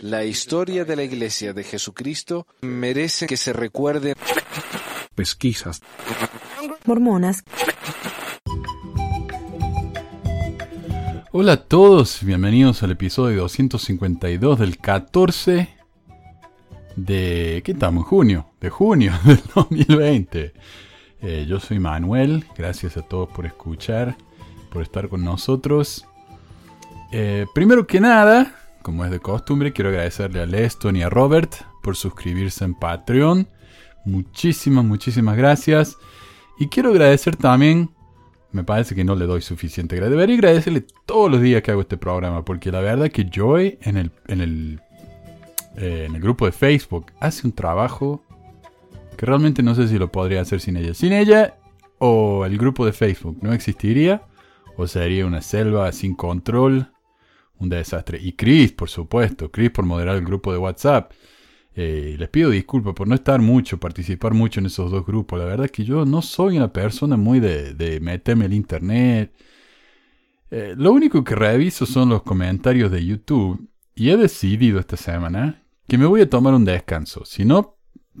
La historia de la Iglesia de Jesucristo merece que se recuerde. Pesquisas. Mormonas. Hola a todos, bienvenidos al episodio 252 del 14 de... ¿Qué estamos? Junio, de junio del 2020. Eh, yo soy Manuel, gracias a todos por escuchar, por estar con nosotros. Eh, primero que nada, como es de costumbre, quiero agradecerle a Leston y a Robert por suscribirse en Patreon. Muchísimas, muchísimas gracias. Y quiero agradecer también, me parece que no le doy suficiente gracias. Debería agradecerle todos los días que hago este programa, porque la verdad que Joy en el, en el, eh, en el grupo de Facebook hace un trabajo que realmente no sé si lo podría hacer sin ella. Sin ella o el grupo de Facebook no existiría o sería una selva sin control un desastre. Y Chris, por supuesto, Chris por moderar el grupo de WhatsApp. Eh, les pido disculpas por no estar mucho, participar mucho en esos dos grupos. La verdad es que yo no soy una persona muy de, de meterme el internet. Eh, lo único que reviso son los comentarios de YouTube. Y he decidido esta semana que me voy a tomar un descanso. Si no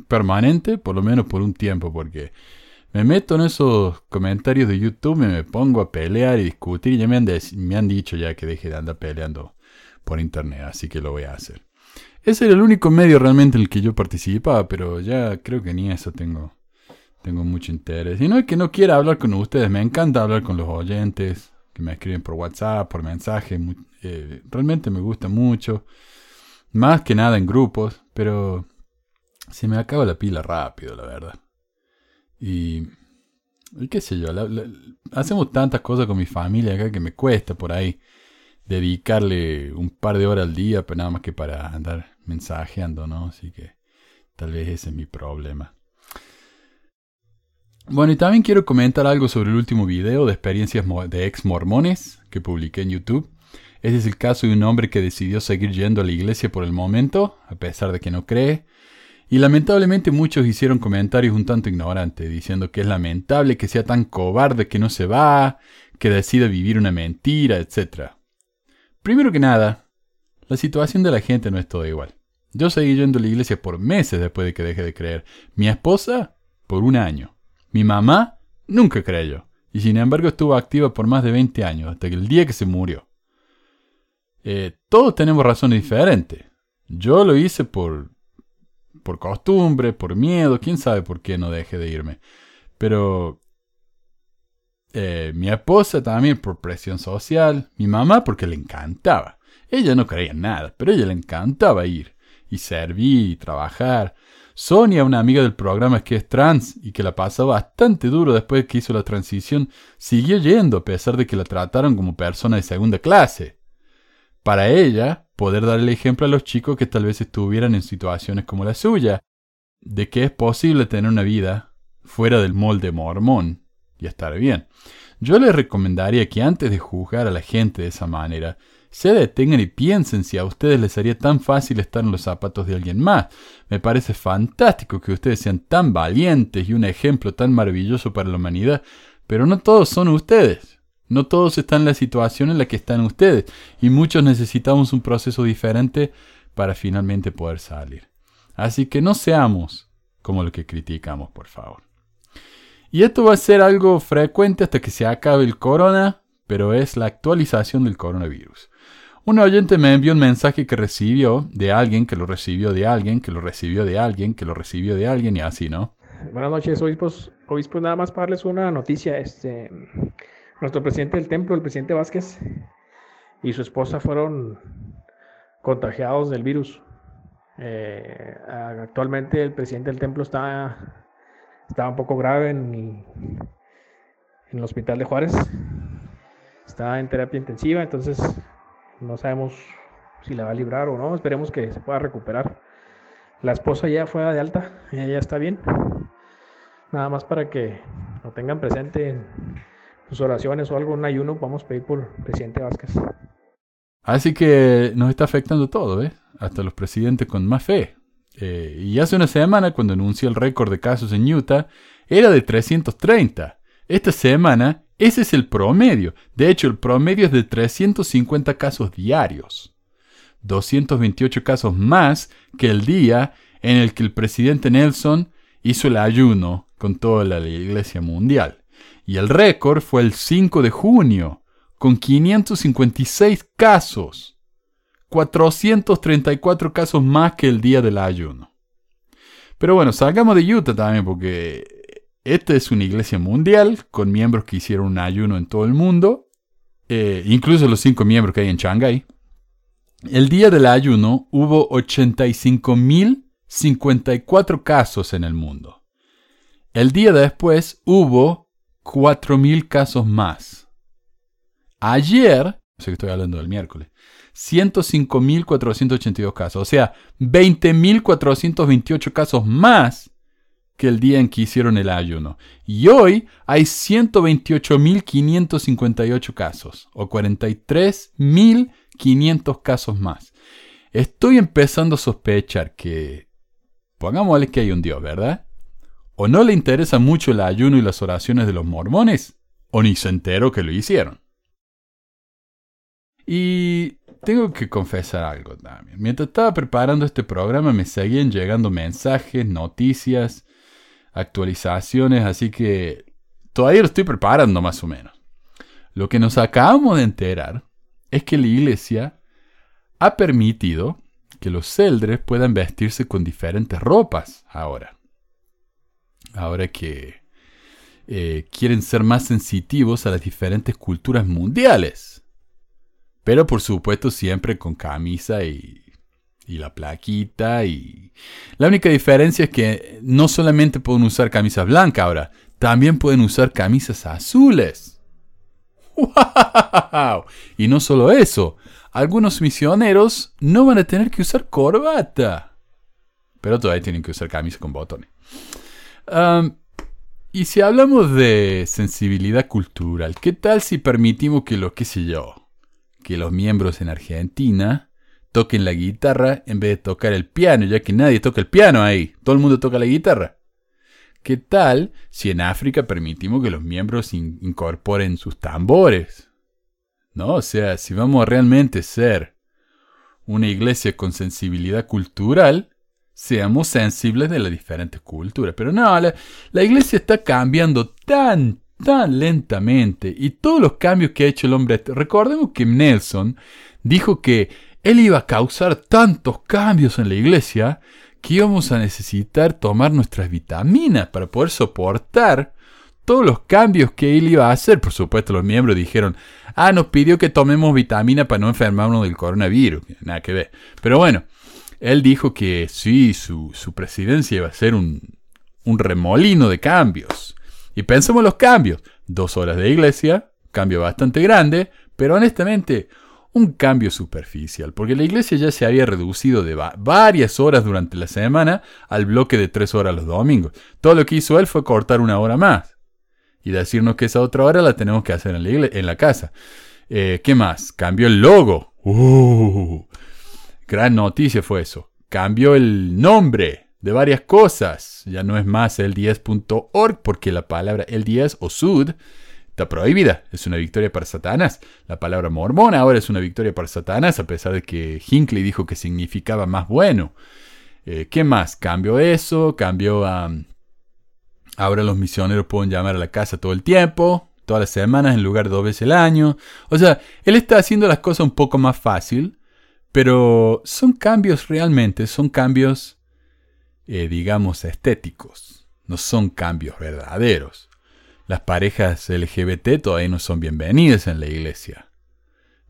permanente, por lo menos por un tiempo, porque me meto en esos comentarios de YouTube, me, pongo a pelear y discutir. Y ya me han, me han dicho ya que deje de andar peleando por internet, así que lo voy a hacer. Ese era el único medio realmente en el que yo participaba, pero ya creo que ni eso tengo, tengo mucho interés. Y no es que no quiera hablar con ustedes, me encanta hablar con los oyentes que me escriben por WhatsApp, por mensaje. Eh, realmente me gusta mucho. Más que nada en grupos, pero se me acaba la pila rápido, la verdad. Y, qué sé yo, hacemos tantas cosas con mi familia acá que me cuesta por ahí dedicarle un par de horas al día, pero nada más que para andar mensajeando, ¿no? Así que tal vez ese es mi problema. Bueno, y también quiero comentar algo sobre el último video de experiencias de ex mormones que publiqué en YouTube. Este es el caso de un hombre que decidió seguir yendo a la iglesia por el momento, a pesar de que no cree, y lamentablemente muchos hicieron comentarios un tanto ignorantes, diciendo que es lamentable que sea tan cobarde que no se va, que decide vivir una mentira, etc. Primero que nada, la situación de la gente no es toda igual. Yo seguí yendo a la iglesia por meses después de que dejé de creer. Mi esposa, por un año. Mi mamá, nunca creyó. Y sin embargo estuvo activa por más de 20 años, hasta el día que se murió. Eh, todos tenemos razones diferentes. Yo lo hice por por costumbre, por miedo, quién sabe por qué no dejé de irme. Pero eh, mi esposa también por presión social, mi mamá porque le encantaba. Ella no creía en nada, pero ella le encantaba ir y servir y trabajar. Sonia, una amiga del programa que es trans y que la pasó bastante duro después de que hizo la transición, siguió yendo a pesar de que la trataron como persona de segunda clase. Para ella, poder darle ejemplo a los chicos que tal vez estuvieran en situaciones como la suya, de que es posible tener una vida fuera del molde mormón y estar bien. Yo les recomendaría que antes de juzgar a la gente de esa manera, se detengan y piensen si a ustedes les sería tan fácil estar en los zapatos de alguien más. Me parece fantástico que ustedes sean tan valientes y un ejemplo tan maravilloso para la humanidad, pero no todos son ustedes. No todos están en la situación en la que están ustedes y muchos necesitamos un proceso diferente para finalmente poder salir. Así que no seamos como lo que criticamos, por favor. Y esto va a ser algo frecuente hasta que se acabe el corona, pero es la actualización del coronavirus. Un oyente me envió un mensaje que recibió de alguien, que lo recibió de alguien, que lo recibió de alguien, que lo recibió de alguien y así, ¿no? Buenas noches, obispos. Obispos, nada más para darles una noticia. Este, nuestro presidente del templo, el presidente Vázquez, y su esposa fueron contagiados del virus. Eh, actualmente el presidente del templo está, está un poco grave en, en el hospital de Juárez. Está en terapia intensiva, entonces no sabemos si la va a librar o no. Esperemos que se pueda recuperar. La esposa ya fue de alta, ella ya está bien. Nada más para que lo tengan presente sus oraciones o algo, un ayuno, vamos a pedir por presidente Vázquez. Así que nos está afectando todo, ¿eh? Hasta los presidentes con más fe. Eh, y hace una semana, cuando anunció el récord de casos en Utah, era de 330. Esta semana, ese es el promedio. De hecho, el promedio es de 350 casos diarios. 228 casos más que el día en el que el presidente Nelson hizo el ayuno con toda la iglesia mundial. Y el récord fue el 5 de junio, con 556 casos. 434 casos más que el día del ayuno. Pero bueno, salgamos de Utah también porque esta es una iglesia mundial con miembros que hicieron un ayuno en todo el mundo, eh, incluso los cinco miembros que hay en Shanghái. El día del ayuno hubo 85.054 casos en el mundo. El día después hubo 4.000 casos más. Ayer, estoy hablando del miércoles, 105.482 casos, o sea, 20.428 casos más que el día en que hicieron el ayuno. Y hoy hay 128.558 casos, o 43.500 casos más. Estoy empezando a sospechar que, pongámosle que hay un Dios, ¿verdad? O no le interesa mucho el ayuno y las oraciones de los mormones, o ni se enteró que lo hicieron. Y tengo que confesar algo también. Mientras estaba preparando este programa me seguían llegando mensajes, noticias, actualizaciones, así que todavía lo estoy preparando más o menos. Lo que nos acabamos de enterar es que la iglesia ha permitido que los celdres puedan vestirse con diferentes ropas ahora. Ahora que eh, quieren ser más sensitivos a las diferentes culturas mundiales. Pero por supuesto siempre con camisa y, y la plaquita y... La única diferencia es que no solamente pueden usar camisas blancas ahora, también pueden usar camisas azules. ¡Wow! Y no solo eso, algunos misioneros no van a tener que usar corbata. Pero todavía tienen que usar camisas con botones. Y si hablamos de sensibilidad cultural, ¿qué tal si permitimos que lo que sé yo? que los miembros en Argentina toquen la guitarra en vez de tocar el piano, ya que nadie toca el piano ahí, todo el mundo toca la guitarra. ¿Qué tal si en África permitimos que los miembros incorporen sus tambores? ¿No? O sea, si vamos a realmente ser una iglesia con sensibilidad cultural, seamos sensibles de las diferentes culturas. Pero no, la, iglesia está cambiando tan, tan lentamente y todos los cambios que ha hecho el hombre. Recordemos que Nelson dijo que él iba a causar tantos cambios en la iglesia que íbamos a necesitar tomar nuestras vitaminas para poder soportar todos los cambios que él iba a hacer. Por supuesto, los miembros dijeron, ah, nos pidió que tomemos vitamina para no enfermarnos del coronavirus. Nada que ver. Pero bueno, él dijo que sí, su, su presidencia iba a ser un, un remolino de cambios. Y pensemos los cambios. Dos horas de iglesia, cambio bastante grande, pero honestamente un cambio superficial, porque la iglesia ya se había reducido de varias horas durante la semana al bloque de tres horas los domingos. Todo lo que hizo él fue cortar una hora más y decirnos que esa otra hora la tenemos que hacer en la, en la casa. Eh, ¿Qué más? Cambió el logo. Uh, gran noticia fue eso. Cambió el nombre de varias cosas. Ya no es más el 10.org porque la palabra el 10 o sud está prohibida. Es una victoria para Satanás. La palabra mormón ahora es una victoria para Satanás a pesar de que Hinckley dijo que significaba más bueno. Eh, ¿Qué más? Cambió eso, cambió a... ahora los misioneros pueden llamar a la casa todo el tiempo, todas las semanas en lugar de dos veces al año. O sea, él está haciendo las cosas un poco más fácil, pero son cambios realmente, son cambios eh, digamos, estéticos, no son cambios verdaderos. Las parejas LGBT todavía no son bienvenidas en la iglesia.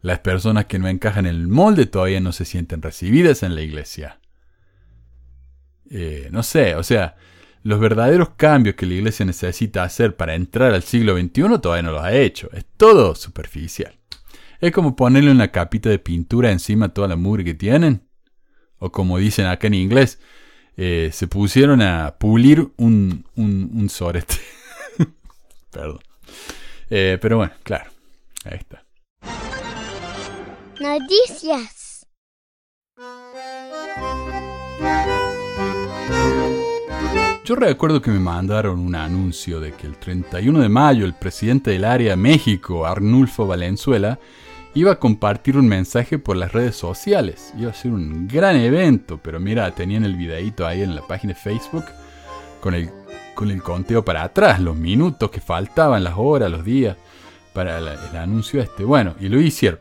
Las personas que no encajan en el molde todavía no se sienten recibidas en la iglesia. Eh, no sé, o sea, los verdaderos cambios que la iglesia necesita hacer para entrar al siglo XXI todavía no los ha hecho. Es todo superficial. Es como ponerle una capita de pintura encima a toda la mugre que tienen. O como dicen acá en inglés, eh, se pusieron a pulir un, un, un sorete. Perdón. Eh, pero bueno, claro. Ahí está. Noticias. Yo recuerdo que me mandaron un anuncio de que el 31 de mayo el presidente del área México, Arnulfo Valenzuela, iba a compartir un mensaje por las redes sociales. Iba a ser un gran evento, pero mira, tenían el videito ahí en la página de Facebook con el, con el conteo para atrás, los minutos que faltaban, las horas, los días para el, anuncio este. Bueno, y lo hicieron.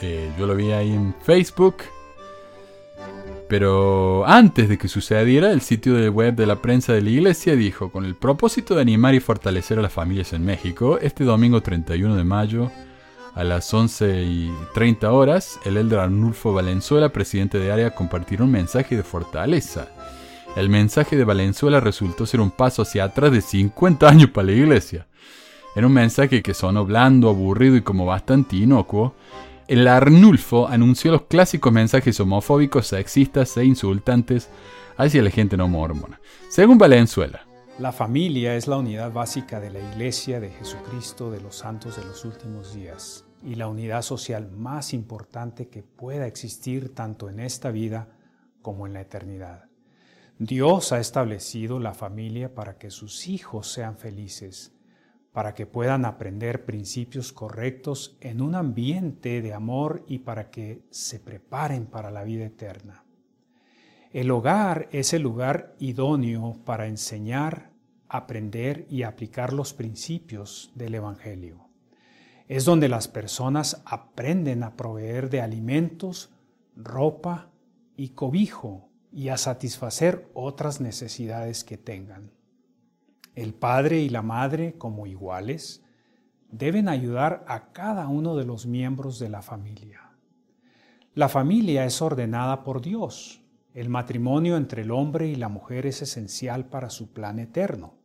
Eh, yo lo vi ahí en Facebook. Pero antes de que sucediera, el sitio de web de la prensa de la iglesia dijo, con el propósito de animar y fortalecer a las familias en México, este domingo 31 de mayo a las 11 y 30 horas, el elder Arnulfo Valenzuela, presidente de área, compartirá un mensaje de fortaleza. El mensaje de Valenzuela resultó ser un paso hacia atrás de 50 años para la iglesia. Era un mensaje que sonó blando, aburrido y como bastante inocuo, el Arnulfo anunció los clásicos mensajes homofóbicos, sexistas e insultantes hacia la gente no mormona. Según Valenzuela, la familia es la unidad básica de la Iglesia de Jesucristo de los Santos de los últimos días y la unidad social más importante que pueda existir tanto en esta vida como en la eternidad. Dios ha establecido la familia para que sus hijos sean felices para que puedan aprender principios correctos en un ambiente de amor y para que se preparen para la vida eterna. El hogar es el lugar idóneo para enseñar, aprender y aplicar los principios del Evangelio. Es donde las personas aprenden a proveer de alimentos, ropa y cobijo y a satisfacer otras necesidades que tengan. El padre y la madre, como iguales, deben ayudar a cada uno de los miembros de la familia. La familia es ordenada por Dios. El matrimonio entre el hombre y la mujer es esencial para su plan eterno.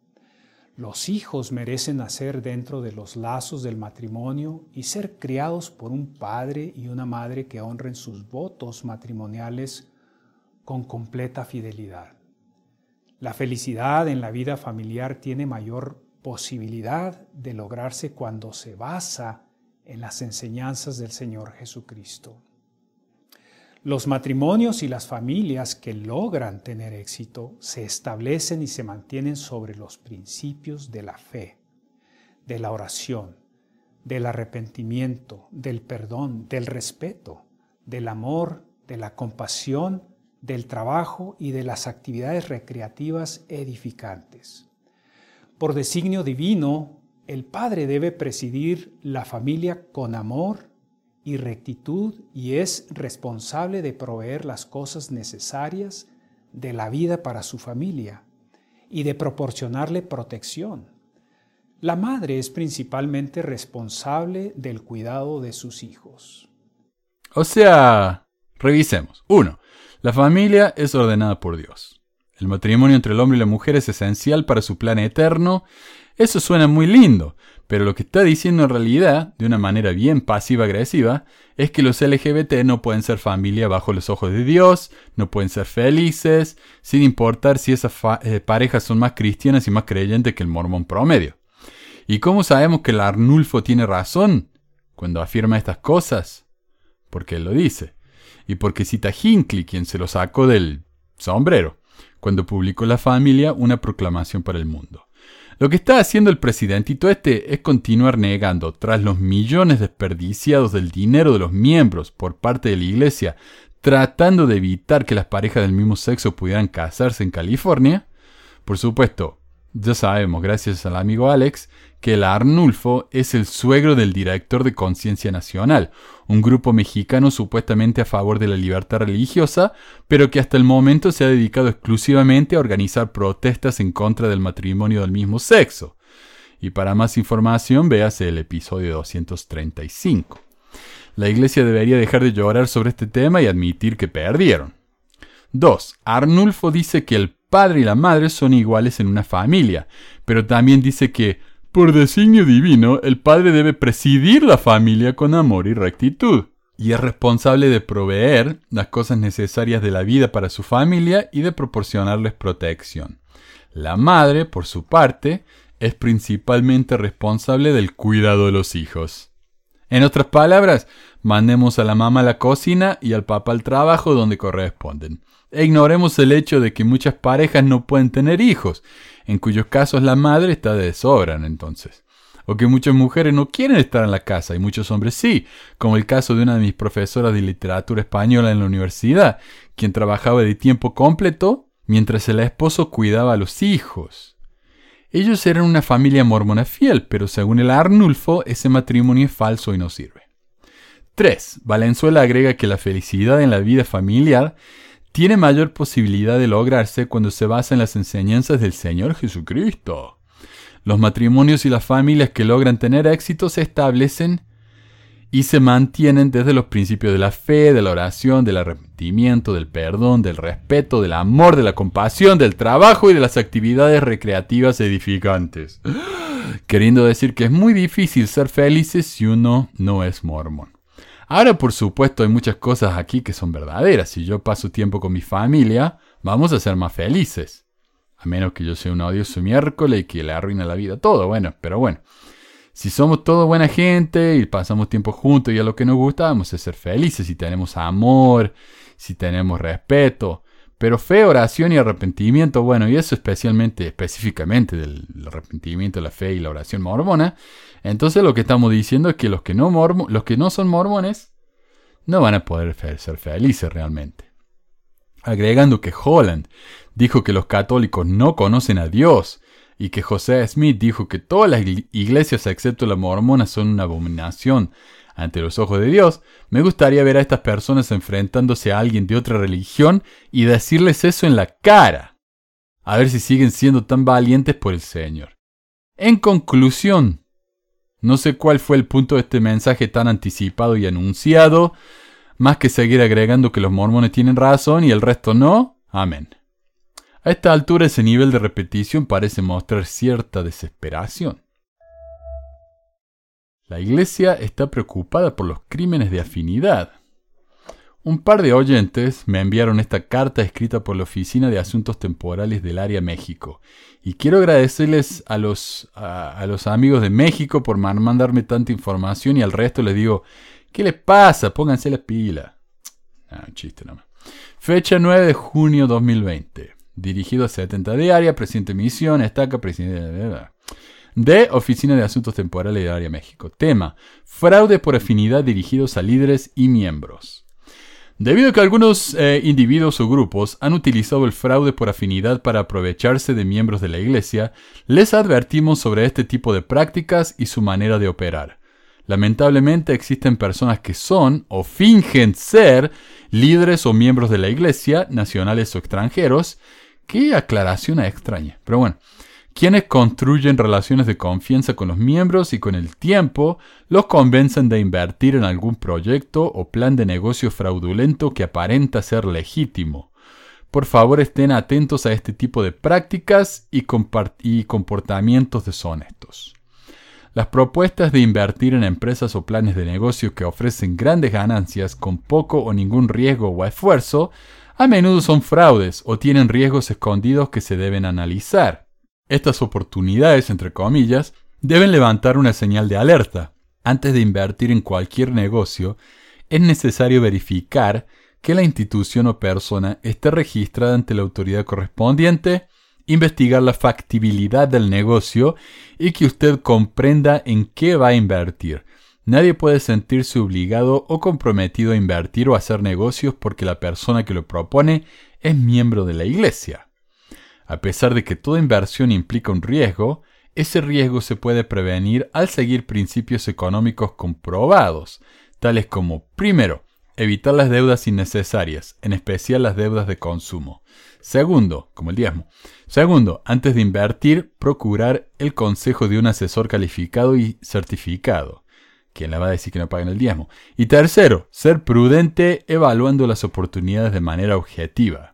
Los hijos merecen nacer dentro de los lazos del matrimonio y ser criados por un padre y una madre que honren sus votos matrimoniales con completa fidelidad. La felicidad en la vida familiar tiene mayor posibilidad de lograrse cuando se basa en las enseñanzas del Señor Jesucristo. Los matrimonios y las familias que logran tener éxito se establecen y se mantienen sobre los principios de la fe, de la oración, del arrepentimiento, del perdón, del respeto, del amor, de la compasión del trabajo y de las actividades recreativas edificantes. Por designio divino, el padre debe presidir la familia con amor y rectitud y es responsable de proveer las cosas necesarias de la vida para su familia y de proporcionarle protección. La madre es principalmente responsable del cuidado de sus hijos. O sea, revisemos. Uno, la familia es ordenada por Dios. El matrimonio entre el hombre y la mujer es esencial para su plan eterno. Eso suena muy lindo, pero lo que está diciendo en realidad, de una manera bien pasiva-agresiva, es que los LGBT no pueden ser familia bajo los ojos de Dios, no pueden ser felices, sin importar si esas eh, parejas son más cristianas y más creyentes que el mormón promedio. ¿Y cómo sabemos que el Arnulfo tiene razón cuando afirma estas cosas? Porque él lo dice y porque cita Hinckley, quien se lo sacó del sombrero, cuando publicó La Familia una proclamación para el mundo. Lo que está haciendo el presidentito este es continuar negando, tras los millones desperdiciados del dinero de los miembros por parte de la iglesia, tratando de evitar que las parejas del mismo sexo pudieran casarse en California. Por supuesto, ya sabemos, gracias al amigo Alex, que el Arnulfo es el suegro del director de Conciencia Nacional, un grupo mexicano supuestamente a favor de la libertad religiosa, pero que hasta el momento se ha dedicado exclusivamente a organizar protestas en contra del matrimonio del mismo sexo. Y para más información, véase el episodio 235. La iglesia debería dejar de llorar sobre este tema y admitir que perdieron. 2. Arnulfo dice que el padre y la madre son iguales en una familia, pero también dice que por designio divino, el padre debe presidir la familia con amor y rectitud, y es responsable de proveer las cosas necesarias de la vida para su familia y de proporcionarles protección. La madre, por su parte, es principalmente responsable del cuidado de los hijos. En otras palabras, mandemos a la mamá a la cocina y al papá al trabajo donde corresponden. E ignoremos el hecho de que muchas parejas no pueden tener hijos, en cuyos casos la madre está de sobran entonces. o que muchas mujeres no quieren estar en la casa y muchos hombres sí, como el caso de una de mis profesoras de literatura española en la universidad, quien trabajaba de tiempo completo mientras el esposo cuidaba a los hijos. Ellos eran una familia mormona fiel, pero según el Arnulfo, ese matrimonio es falso y no sirve. 3. Valenzuela agrega que la felicidad en la vida familiar tiene mayor posibilidad de lograrse cuando se basa en las enseñanzas del Señor Jesucristo. Los matrimonios y las familias que logran tener éxito se establecen y se mantienen desde los principios de la fe, de la oración, del arrepentimiento, del perdón, del respeto, del amor, de la compasión, del trabajo y de las actividades recreativas edificantes. Queriendo decir que es muy difícil ser felices si uno no es mormón. Ahora, por supuesto, hay muchas cosas aquí que son verdaderas. Si yo paso tiempo con mi familia, vamos a ser más felices. A menos que yo sea un odioso miércoles y que le arruine la vida todo. Bueno, pero bueno. Si somos todos buena gente y pasamos tiempo juntos y a lo que nos gusta, vamos a ser felices. Si tenemos amor, si tenemos respeto. Pero fe, oración y arrepentimiento, bueno, y eso especialmente, específicamente del arrepentimiento, la fe y la oración mormona. Entonces lo que estamos diciendo es que los que no, los que no son mormones no van a poder ser felices realmente. Agregando que Holland dijo que los católicos no conocen a Dios y que José Smith dijo que todas las iglesias excepto la mormona son una abominación ante los ojos de Dios, me gustaría ver a estas personas enfrentándose a alguien de otra religión y decirles eso en la cara. A ver si siguen siendo tan valientes por el Señor. En conclusión, no sé cuál fue el punto de este mensaje tan anticipado y anunciado, más que seguir agregando que los mormones tienen razón y el resto no. Amén. A esta altura ese nivel de repetición parece mostrar cierta desesperación. La iglesia está preocupada por los crímenes de afinidad. Un par de oyentes me enviaron esta carta escrita por la Oficina de Asuntos Temporales del Área México. Y quiero agradecerles a los, a, los amigos de México por mandarme tanta información y al resto les digo, ¿qué les pasa? Pónganse la pila. Ah, chiste nomás. Fecha 9 de junio 2020 dirigido a 70 de área, presidente de misión, estaca, presidente de... de Oficina de Asuntos Temporales de Área México. Tema, fraude por afinidad dirigidos a líderes y miembros. Debido a que algunos eh, individuos o grupos han utilizado el fraude por afinidad para aprovecharse de miembros de la Iglesia, les advertimos sobre este tipo de prácticas y su manera de operar. Lamentablemente existen personas que son o fingen ser líderes o miembros de la Iglesia, nacionales o extranjeros, Qué aclaración extraña. Pero bueno, quienes construyen relaciones de confianza con los miembros y con el tiempo los convencen de invertir en algún proyecto o plan de negocio fraudulento que aparenta ser legítimo. Por favor estén atentos a este tipo de prácticas y, comportamientos deshonestos. Las propuestas de invertir en empresas o planes de negocio que ofrecen grandes ganancias con poco o ningún riesgo o esfuerzo a menudo son fraudes o tienen riesgos escondidos que se deben analizar. Estas oportunidades, entre comillas, deben levantar una señal de alerta. Antes de invertir en cualquier negocio, es necesario verificar que la institución o persona esté registrada ante la autoridad correspondiente, investigar la factibilidad del negocio y que usted comprenda en qué va a invertir, Nadie puede sentirse obligado o comprometido a invertir o hacer negocios porque la persona que lo propone es miembro de la iglesia. A pesar de que toda inversión implica un riesgo, ese riesgo se puede prevenir al seguir principios económicos comprobados, tales como, primero, evitar las deudas innecesarias, en especial las deudas de consumo. Segundo, como el diezmo. Segundo, antes de invertir, procurar el consejo de un asesor calificado y certificado. ¿Quién le va a decir que no paguen el diezmo? Y tercero, ser prudente evaluando las oportunidades de manera objetiva.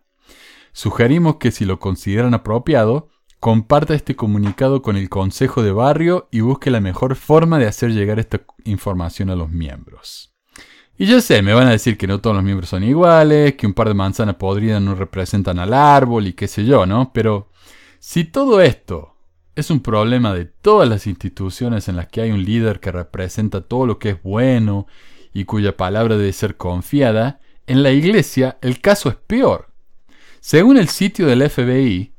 Sugerimos que si lo consideran apropiado, comparta este comunicado con el Consejo de Barrio y busque la mejor forma de hacer llegar esta información a los miembros. Y yo sé, me van a decir que no todos los miembros son iguales, que un par de manzanas podridas no representan al árbol y qué sé yo, ¿no? Pero si todo esto es un problema de todas las instituciones en las que hay un líder que representa todo lo que es bueno y cuya palabra debe ser confiada. En la iglesia el caso es peor. Según el sitio del FBI,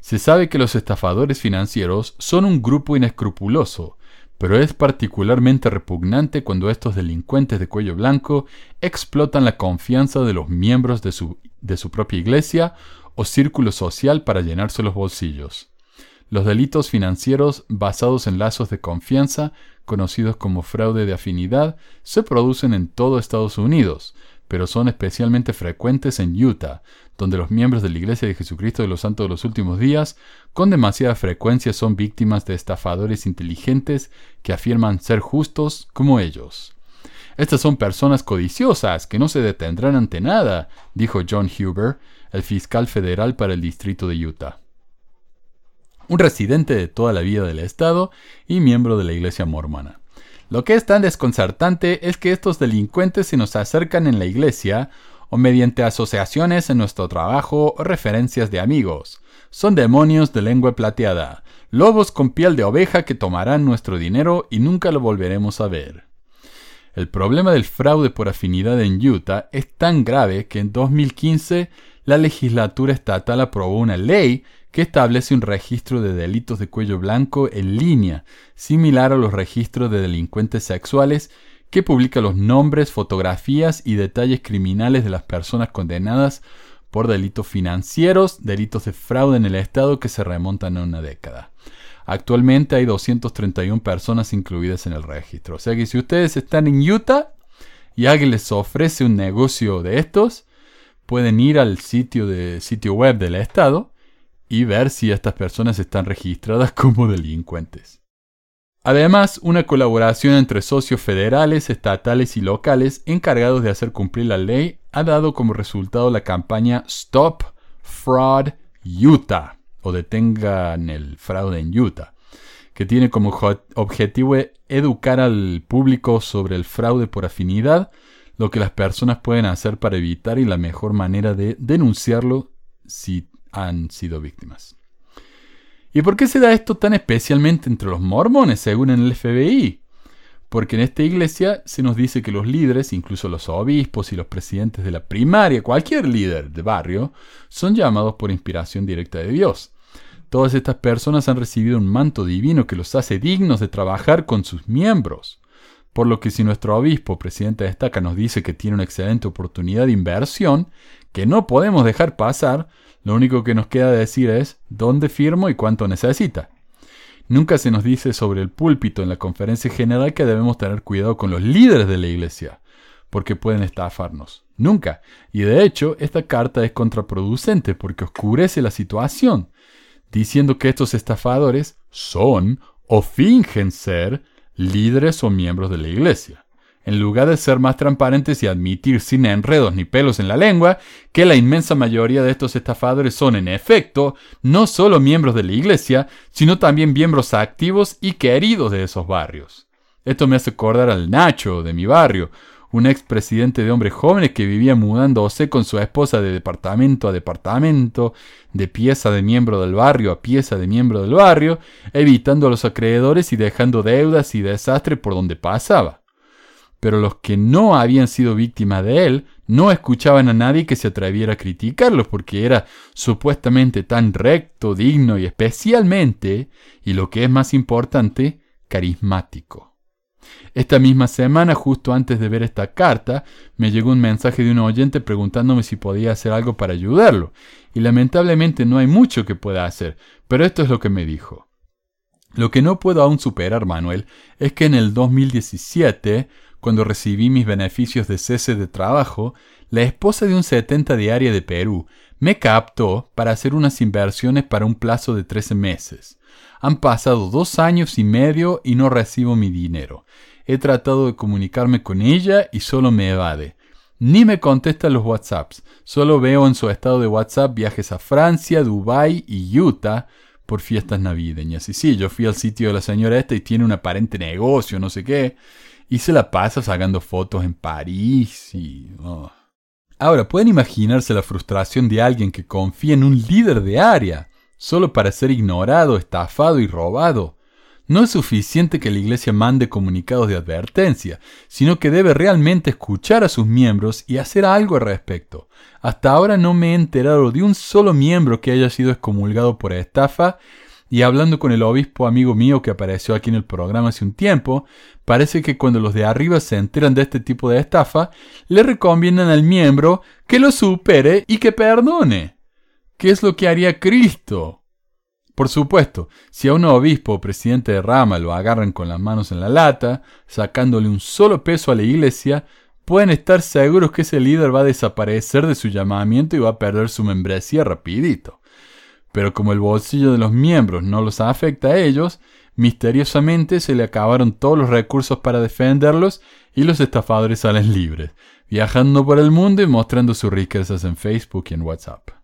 se sabe que los estafadores financieros son un grupo inescrupuloso, pero es particularmente repugnante cuando estos delincuentes de cuello blanco explotan la confianza de los miembros de su, de su propia iglesia o círculo social para llenarse los bolsillos. Los delitos financieros basados en lazos de confianza, conocidos como fraude de afinidad, se producen en todo Estados Unidos, pero son especialmente frecuentes en Utah, donde los miembros de la Iglesia de Jesucristo de los Santos de los Últimos Días con demasiada frecuencia son víctimas de estafadores inteligentes que afirman ser justos como ellos. Estas son personas codiciosas que no se detendrán ante nada, dijo John Huber, el fiscal federal para el distrito de Utah. Un residente de toda la vida del estado y miembro de la iglesia mormona. Lo que es tan desconcertante es que estos delincuentes se nos acercan en la iglesia o mediante asociaciones en nuestro trabajo o referencias de amigos. Son demonios de lengua plateada, lobos con piel de oveja que tomarán nuestro dinero y nunca lo volveremos a ver. El problema del fraude por afinidad en Utah es tan grave que en 2015 la legislatura estatal aprobó una ley que establece un registro de delitos de cuello blanco en línea, similar a los registros de delincuentes sexuales, que publica los nombres, fotografías y detalles criminales de las personas condenadas por delitos financieros, delitos de fraude en el Estado que se remontan a una década. Actualmente hay 231 personas incluidas en el registro. O sea que si ustedes están en Utah y alguien les ofrece un negocio de estos, pueden ir al sitio, de, sitio web del Estado y ver si estas personas están registradas como delincuentes. Además, una colaboración entre socios federales, estatales y locales encargados de hacer cumplir la ley ha dado como resultado la campaña Stop Fraud Utah o detengan el fraude en Utah, que tiene como objetivo educar al público sobre el fraude por afinidad, lo que las personas pueden hacer para evitar y la mejor manera de denunciarlo si han sido víctimas. ¿Y por qué se da esto tan especialmente entre los mormones, según en el FBI? Porque en esta iglesia se nos dice que los líderes, incluso los obispos y los presidentes de la primaria, cualquier líder de barrio, son llamados por inspiración directa de Dios. Todas estas personas han recibido un manto divino que los hace dignos de trabajar con sus miembros. Por lo que si nuestro obispo, presidente de estaca, nos dice que tiene una excelente oportunidad de inversión, que no podemos dejar pasar, lo único que nos queda decir es dónde firmo y cuánto necesita. Nunca se nos dice sobre el púlpito en la conferencia general que debemos tener cuidado con los líderes de la iglesia, porque pueden estafarnos. Nunca. Y de hecho, esta carta es contraproducente porque oscurece la situación, diciendo que estos estafadores son o fingen ser líderes o miembros de la iglesia en lugar de ser más transparentes y admitir sin enredos ni pelos en la lengua que la inmensa mayoría de estos estafadores son en efecto no solo miembros de la iglesia, sino también miembros activos y queridos de esos barrios. Esto me hace acordar al Nacho de mi barrio, un expresidente de hombres jóvenes que vivía mudándose con su esposa de departamento a departamento, de pieza de miembro del barrio a pieza de miembro del barrio, evitando a los acreedores y dejando deudas y desastre por donde pasaba pero los que no habían sido víctimas de él no escuchaban a nadie que se atreviera a criticarlos porque era supuestamente tan recto, digno y especialmente, y lo que es más importante, carismático. Esta misma semana, justo antes de ver esta carta, me llegó un mensaje de un oyente preguntándome si podía hacer algo para ayudarlo, y lamentablemente no hay mucho que pueda hacer, pero esto es lo que me dijo. Lo que no puedo aún superar, Manuel, es que en el 2017 cuando recibí mis beneficios de cese de trabajo, la esposa de un 70 diaria de Perú me captó para hacer unas inversiones para un plazo de 13 meses. Han pasado dos años y medio y no recibo mi dinero. He tratado de comunicarme con ella y solo me evade. Ni me contesta los WhatsApps. Solo veo en su estado de WhatsApp viajes a Francia, Dubái y Utah por fiestas navideñas. Y sí, yo fui al sitio de la señora esta y tiene un aparente negocio, no sé qué y se la pasa sacando fotos en París y... Oh. Ahora, ¿pueden imaginarse la frustración de alguien que confía en un líder de área solo para ser ignorado, estafado y robado? No es suficiente que la iglesia mande comunicados de advertencia, sino que debe realmente escuchar a sus miembros y hacer algo al respecto. Hasta ahora no me he enterado de un solo miembro que haya sido excomulgado por estafa Y hablando con el obispo amigo mío que apareció aquí en el programa hace un tiempo, parece que cuando los de arriba se enteran de este tipo de estafa, le recomiendan al miembro que lo supere y que perdone. ¿Qué es lo que haría Cristo? Por supuesto, si a un obispo o presidente de rama lo agarran con las manos en la lata, sacándole un solo peso a la iglesia, pueden estar seguros que ese líder va a desaparecer de su llamamiento y va a perder su membresía rapidito. Pero como el bolsillo de los miembros no los afecta a ellos, misteriosamente se le acabaron todos los recursos para defenderlos y los estafadores salen libres, viajando por el mundo y mostrando sus riquezas en Facebook y en WhatsApp.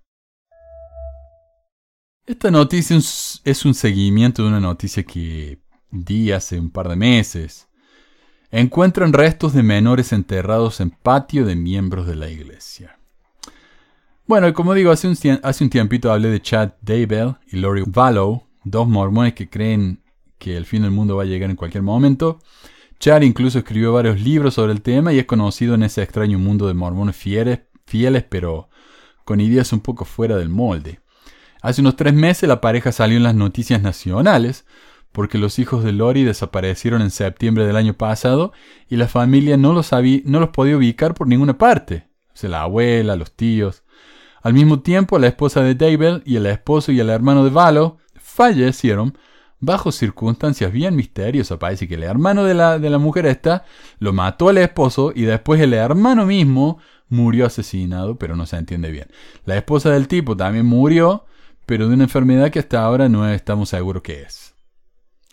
Esta noticia es un seguimiento de una noticia que di hace un par de meses. Encuentran restos de menores enterrados en patio de miembros de la iglesia. Bueno, como digo, hace un, hace tiempito hablé de Chad Daybell y Lori Vallow, dos mormones que creen que el fin del mundo va a llegar en cualquier momento. Chad incluso escribió varios libros sobre el tema y es conocido en ese extraño mundo de mormones fieles, fieles pero con ideas un poco fuera del molde. Hace unos tres meses la pareja salió en las noticias nacionales porque los hijos de Lori desaparecieron en septiembre del año pasado y la familia no los, no los podía ubicar por ninguna parte. O sea, la abuela, los tíos. Al mismo tiempo, la esposa de David y el esposo y el hermano de Valo fallecieron bajo circunstancias bien misteriosas. Parece que el hermano de la, de la mujer esta lo mató al esposo y después el hermano mismo murió asesinado, pero no se entiende bien. La esposa del tipo también murió, pero de una enfermedad que hasta ahora no estamos seguros qué es.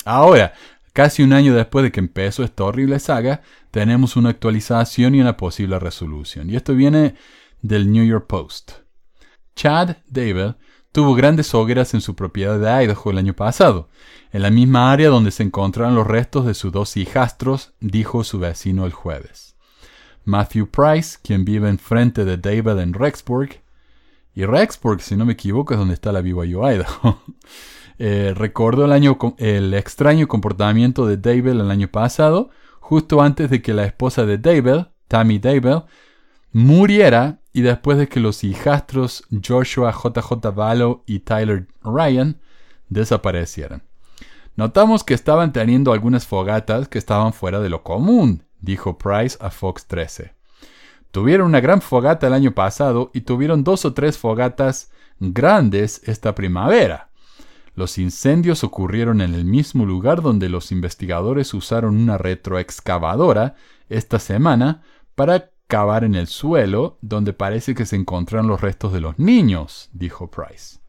Ahora, casi un año después de que empezó esta horrible saga, tenemos una actualización y una posible resolución. Y esto viene del New York Post. Chad David tuvo grandes hogueras en su propiedad de Idaho el año pasado, en la misma área donde se encontraron los restos de sus dos hijastros, dijo su vecino el jueves. Matthew Price, quien vive enfrente de David en Rexburg, y Rexburg, si no me equivoco, es donde está la BYU Idaho, eh, recordó el, año, el extraño comportamiento de David el año pasado, justo antes de que la esposa de David, Tammy David, muriera y después de que los hijastros Joshua JJ Vallow y Tyler Ryan desaparecieran. Notamos que estaban teniendo algunas fogatas que estaban fuera de lo común, dijo Price a Fox 13. Tuvieron una gran fogata el año pasado y tuvieron dos o tres fogatas grandes esta primavera. Los incendios ocurrieron en el mismo lugar donde los investigadores usaron una retroexcavadora esta semana para cavar en el suelo donde parece que se encontraron los restos de los niños, dijo Price.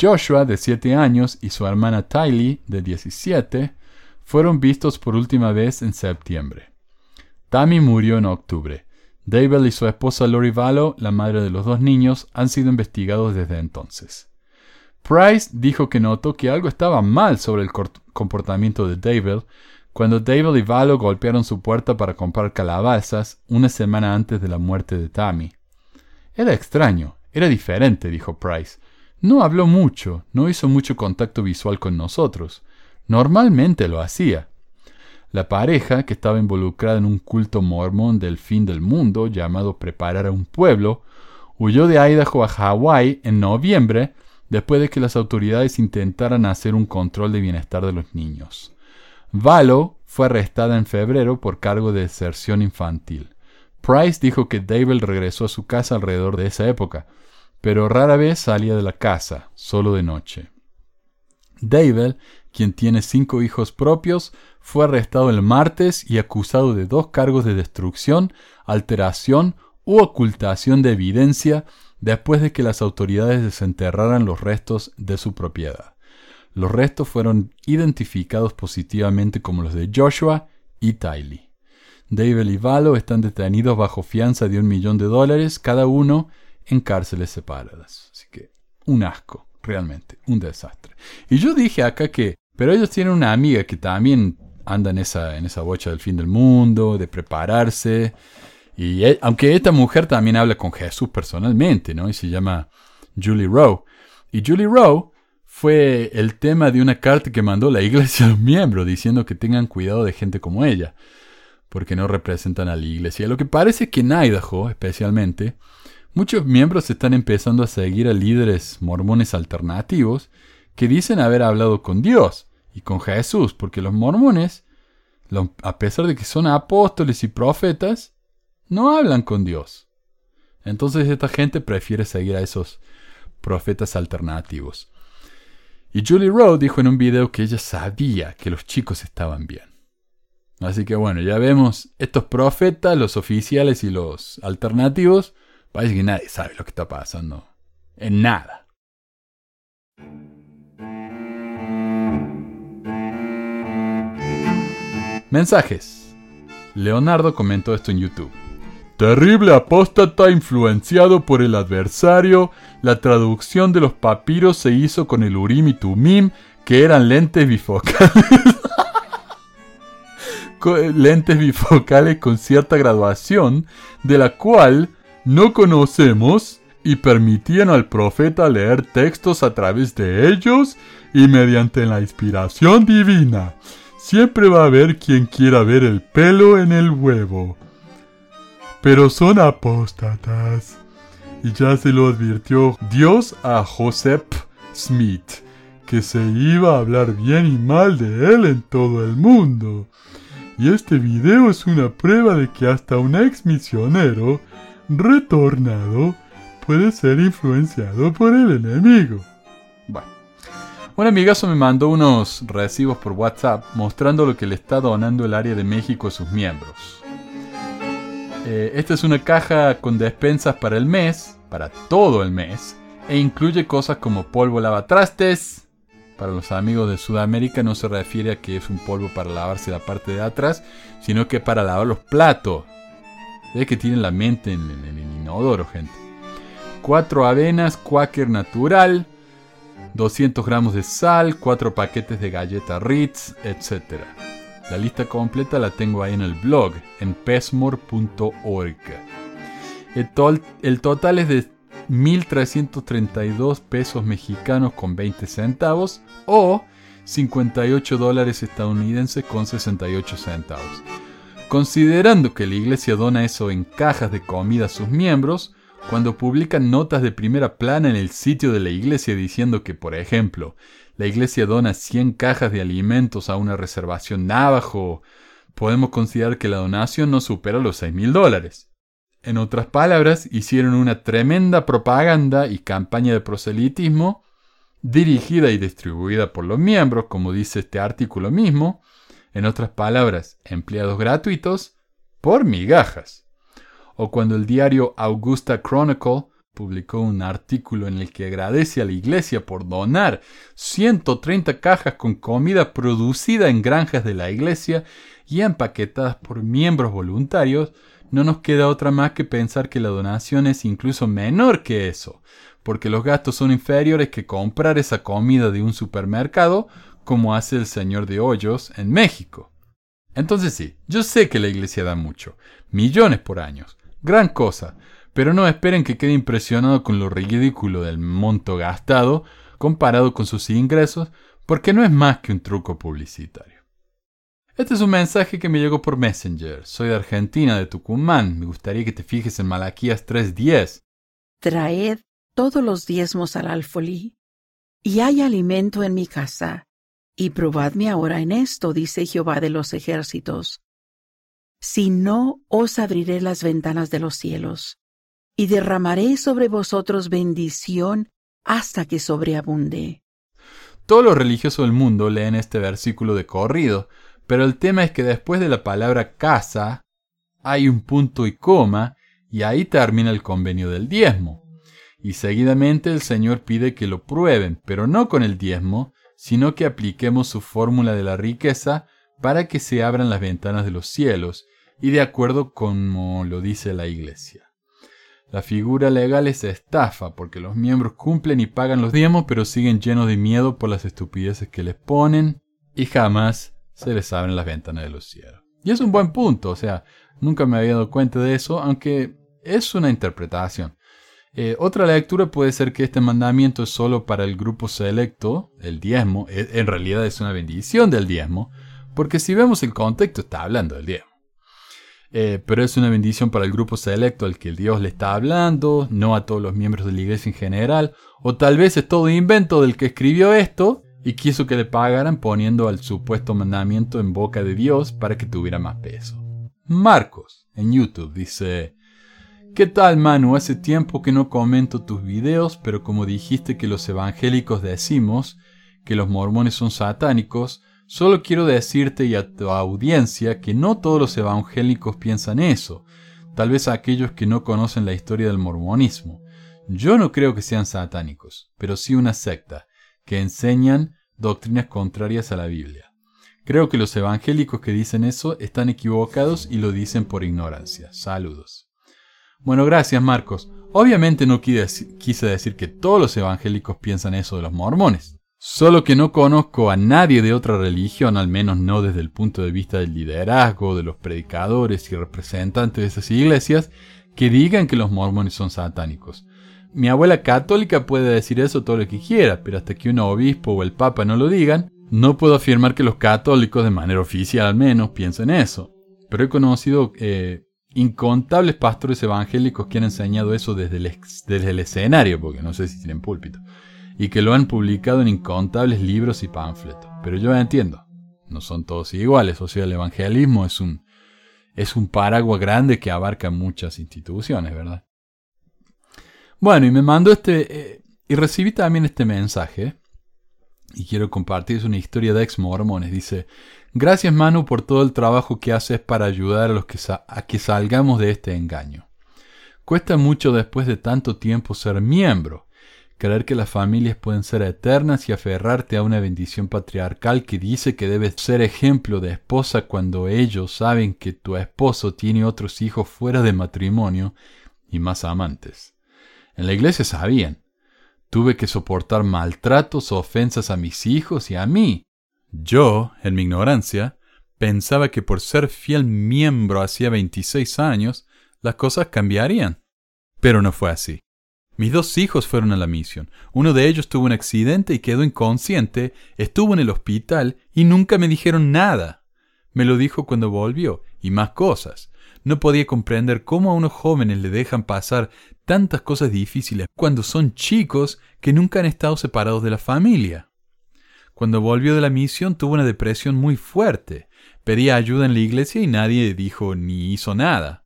Joshua, de 7 años, y su hermana Tylee, de 17, fueron vistos por última vez en septiembre. Tammy murió en octubre. David y su esposa Lori Vallow, la madre de los dos niños, han sido investigados desde entonces. Price dijo que notó que algo estaba mal sobre el comportamiento de David cuando David y Valo golpearon su puerta para comprar calabazas una semana antes de la muerte de Tammy. Era extraño, era diferente, dijo Price. No habló mucho, no hizo mucho contacto visual con nosotros. Normalmente lo hacía. La pareja, que estaba involucrada en un culto mormón del fin del mundo llamado Preparar a un pueblo, huyó de Idaho a Hawái en noviembre después de que las autoridades intentaran hacer un control de bienestar de los niños. Valo fue arrestada en febrero por cargo de deserción infantil. Price dijo que David regresó a su casa alrededor de esa época, pero rara vez salía de la casa, solo de noche. Quien tiene cinco hijos propios, fue arrestado el martes y acusado de dos cargos de destrucción, alteración u ocultación de evidencia después de que las autoridades desenterraran los restos de su propiedad. Los restos fueron identificados positivamente como los de Joshua y Tylee. David y Valo están detenidos bajo fianza de un millón de dólares cada uno en cárceles separadas. Así que un asco, realmente, un desastre. Y yo dije acá que, pero ellos tienen una amiga que también anda en esa, en esa bocha del fin del mundo, de prepararse. Y e, aunque esta mujer también habla con Jesús personalmente, ¿no? Y se llama Julie Rowe. Y Julie Rowe fue el tema de una carta que mandó la iglesia a los miembros diciendo que tengan cuidado de gente como ella, porque no representan a la iglesia. Lo que parece que en Idaho, especialmente, muchos miembros están empezando a seguir a líderes mormones alternativos que dicen haber hablado con Dios y con Jesús, porque los mormones, a pesar de que son apóstoles y profetas, no hablan con Dios. Entonces esta gente prefiere seguir a esos profetas alternativos. Y Julie Rowe dijo en un video que ella sabía que los chicos estaban bien. Así que bueno, ya vemos estos profetas, los oficiales y los alternativos. Parece que nadie sabe lo que está pasando. En nada. Mensajes. Leonardo comentó esto en YouTube. Terrible apóstata influenciado por el adversario, la traducción de los papiros se hizo con el Urim y Tumim, que eran lentes bifocales. lentes bifocales con cierta graduación, de la cual no conocemos, y permitían al profeta leer textos a través de ellos y mediante la inspiración divina. Siempre va a haber quien quiera ver el pelo en el huevo. Pero son apóstatas. Y ya se lo advirtió Dios a Joseph Smith, que se iba a hablar bien y mal de él en todo el mundo. Y este video es una prueba de que hasta un ex misionero retornado puede ser influenciado por el enemigo. Un amigazo me mandó unos recibos por WhatsApp mostrando lo que le está donando el área de México a sus miembros. Eh, esta es una caja con despensas para el mes, para todo el mes, e incluye cosas como polvo lavatrastes. Para los amigos de Sudamérica no se refiere a que es un polvo para lavarse la parte de atrás, sino que para lavar los platos. Ve que tienen la mente en, el inodoro, gente. Cuatro avenas, Quaker natural, 200 gramos de sal, 4 paquetes de galleta Ritz, etc. La lista completa la tengo ahí en el blog, en pesmore.org. El, total es de 1.332 pesos mexicanos con 20 centavos o 58 dólares estadounidenses con 68 centavos. Considerando que la iglesia dona eso en cajas de comida a sus miembros, cuando publican notas de primera plana en el sitio de la iglesia diciendo que, por ejemplo, la iglesia dona 100 cajas de alimentos a una reservación Navajo, podemos considerar que la donación no supera los 6 mil dólares. En otras palabras, hicieron una tremenda propaganda y campaña de proselitismo dirigida y distribuida por los miembros, como dice este artículo mismo, en otras palabras, empleados gratuitos por migajas o cuando el diario Augusta Chronicle publicó un artículo en el que agradece a la iglesia por donar 130 cajas con comida producida en granjas de la iglesia y empaquetadas por miembros voluntarios, no nos queda otra más que pensar que la donación es incluso menor que eso, porque los gastos son inferiores que comprar esa comida de un supermercado como hace el señor de hoyos en México. Entonces sí, yo sé que la iglesia da mucho, millones por años, Gran cosa, pero no esperen que quede impresionado con lo ridículo del monto gastado comparado con sus ingresos, porque no es más que un truco publicitario. Este es un mensaje que me llegó por Messenger. Soy de Argentina, de Tucumán. Me gustaría que te fijes en Malaquías 3.10. Traed todos los diezmos al alfolí, y hay alimento en mi casa. Y probadme ahora en esto, dice Jehová de los ejércitos, si no os abriré las ventanas de los cielos, y derramaré sobre vosotros bendición hasta que sobreabunde. Todos los religiosos del mundo leen este versículo de corrido, pero el tema es que después de la palabra casa hay un punto y coma, y ahí termina el convenio del diezmo. Y seguidamente el Señor pide que lo prueben, pero no con el diezmo, sino que apliquemos su fórmula de la riqueza para que se abran las ventanas de los cielos y de acuerdo como lo dice la Iglesia. La figura legal es estafa, porque los miembros cumplen y pagan los diezmos, pero siguen llenos de miedo por las estupideces que les ponen y jamás se les abren las ventanas de los cielos. Y es un buen punto, o sea, nunca me había dado cuenta de eso, aunque es una interpretación. Eh, otra lectura puede ser que este mandamiento es solo para el grupo selecto, el diezmo, e, en realidad es una bendición del diezmo, porque si vemos el contexto está hablando del diezmo. Eh, pero es una bendición para el grupo selecto al que Dios le está hablando, no a todos los miembros de la iglesia en general, o tal vez es todo invento del que escribió esto y quiso que le pagaran poniendo al supuesto mandamiento en boca de Dios para que tuviera más peso. Marcos, en YouTube, dice, ¿Qué tal Manu? Hace tiempo que no comento tus videos, pero como dijiste que los evangélicos decimos que los mormones son satánicos, Solo quiero decirte y a tu audiencia que no todos los evangélicos piensan eso, tal vez aquellos que no conocen la historia del mormonismo. Yo no creo que sean satánicos, pero sí una secta, que enseñan doctrinas contrarias a la Biblia. Creo que los evangélicos que dicen eso están equivocados y lo dicen por ignorancia. Saludos. Bueno, gracias Marcos. Obviamente no quise decir que todos los evangélicos piensan eso de los mormones. Solo que no conozco a nadie de otra religión, al menos no desde el punto de vista del liderazgo, de los predicadores y representantes de esas iglesias, que digan que los mormones son satánicos. Mi abuela católica puede decir eso todo lo que quiera, pero hasta que un obispo o el papa no lo digan, no puedo afirmar que los católicos, de manera oficial al menos, piensen eso. Pero he conocido eh, incontables pastores evangélicos que han enseñado eso desde el, desde el escenario, porque no sé si tienen púlpito y que lo han publicado en incontables libros y panfletos. Pero yo entiendo, no son todos iguales, o sea, el evangelismo es un, es un paraguas grande que abarca muchas instituciones, ¿verdad? Bueno, y me mandó este, eh, y recibí también este mensaje, y quiero compartir, una historia de ex mormones, dice, gracias Manu por todo el trabajo que haces para ayudar a los que, a que salgamos de este engaño. Cuesta mucho después de tanto tiempo ser miembro, creer que las familias pueden ser eternas y aferrarte a una bendición patriarcal que dice que debes ser ejemplo de esposa cuando ellos saben que tu esposo tiene otros hijos fuera de matrimonio y más amantes. En la iglesia sabían. Tuve que soportar maltratos o ofensas a mis hijos y a mí. Yo, en mi ignorancia, pensaba que por ser fiel miembro hacía 26 años, las cosas cambiarían. Pero no fue así. Mis dos hijos fueron a la misión. Uno de ellos tuvo un accidente y quedó inconsciente, estuvo en el hospital y nunca me dijeron nada. Me lo dijo cuando volvió, y más cosas. No podía comprender cómo a unos jóvenes le dejan pasar tantas cosas difíciles cuando son chicos que nunca han estado separados de la familia. Cuando volvió de la misión tuvo una depresión muy fuerte. Pedía ayuda en la iglesia y nadie dijo ni hizo nada.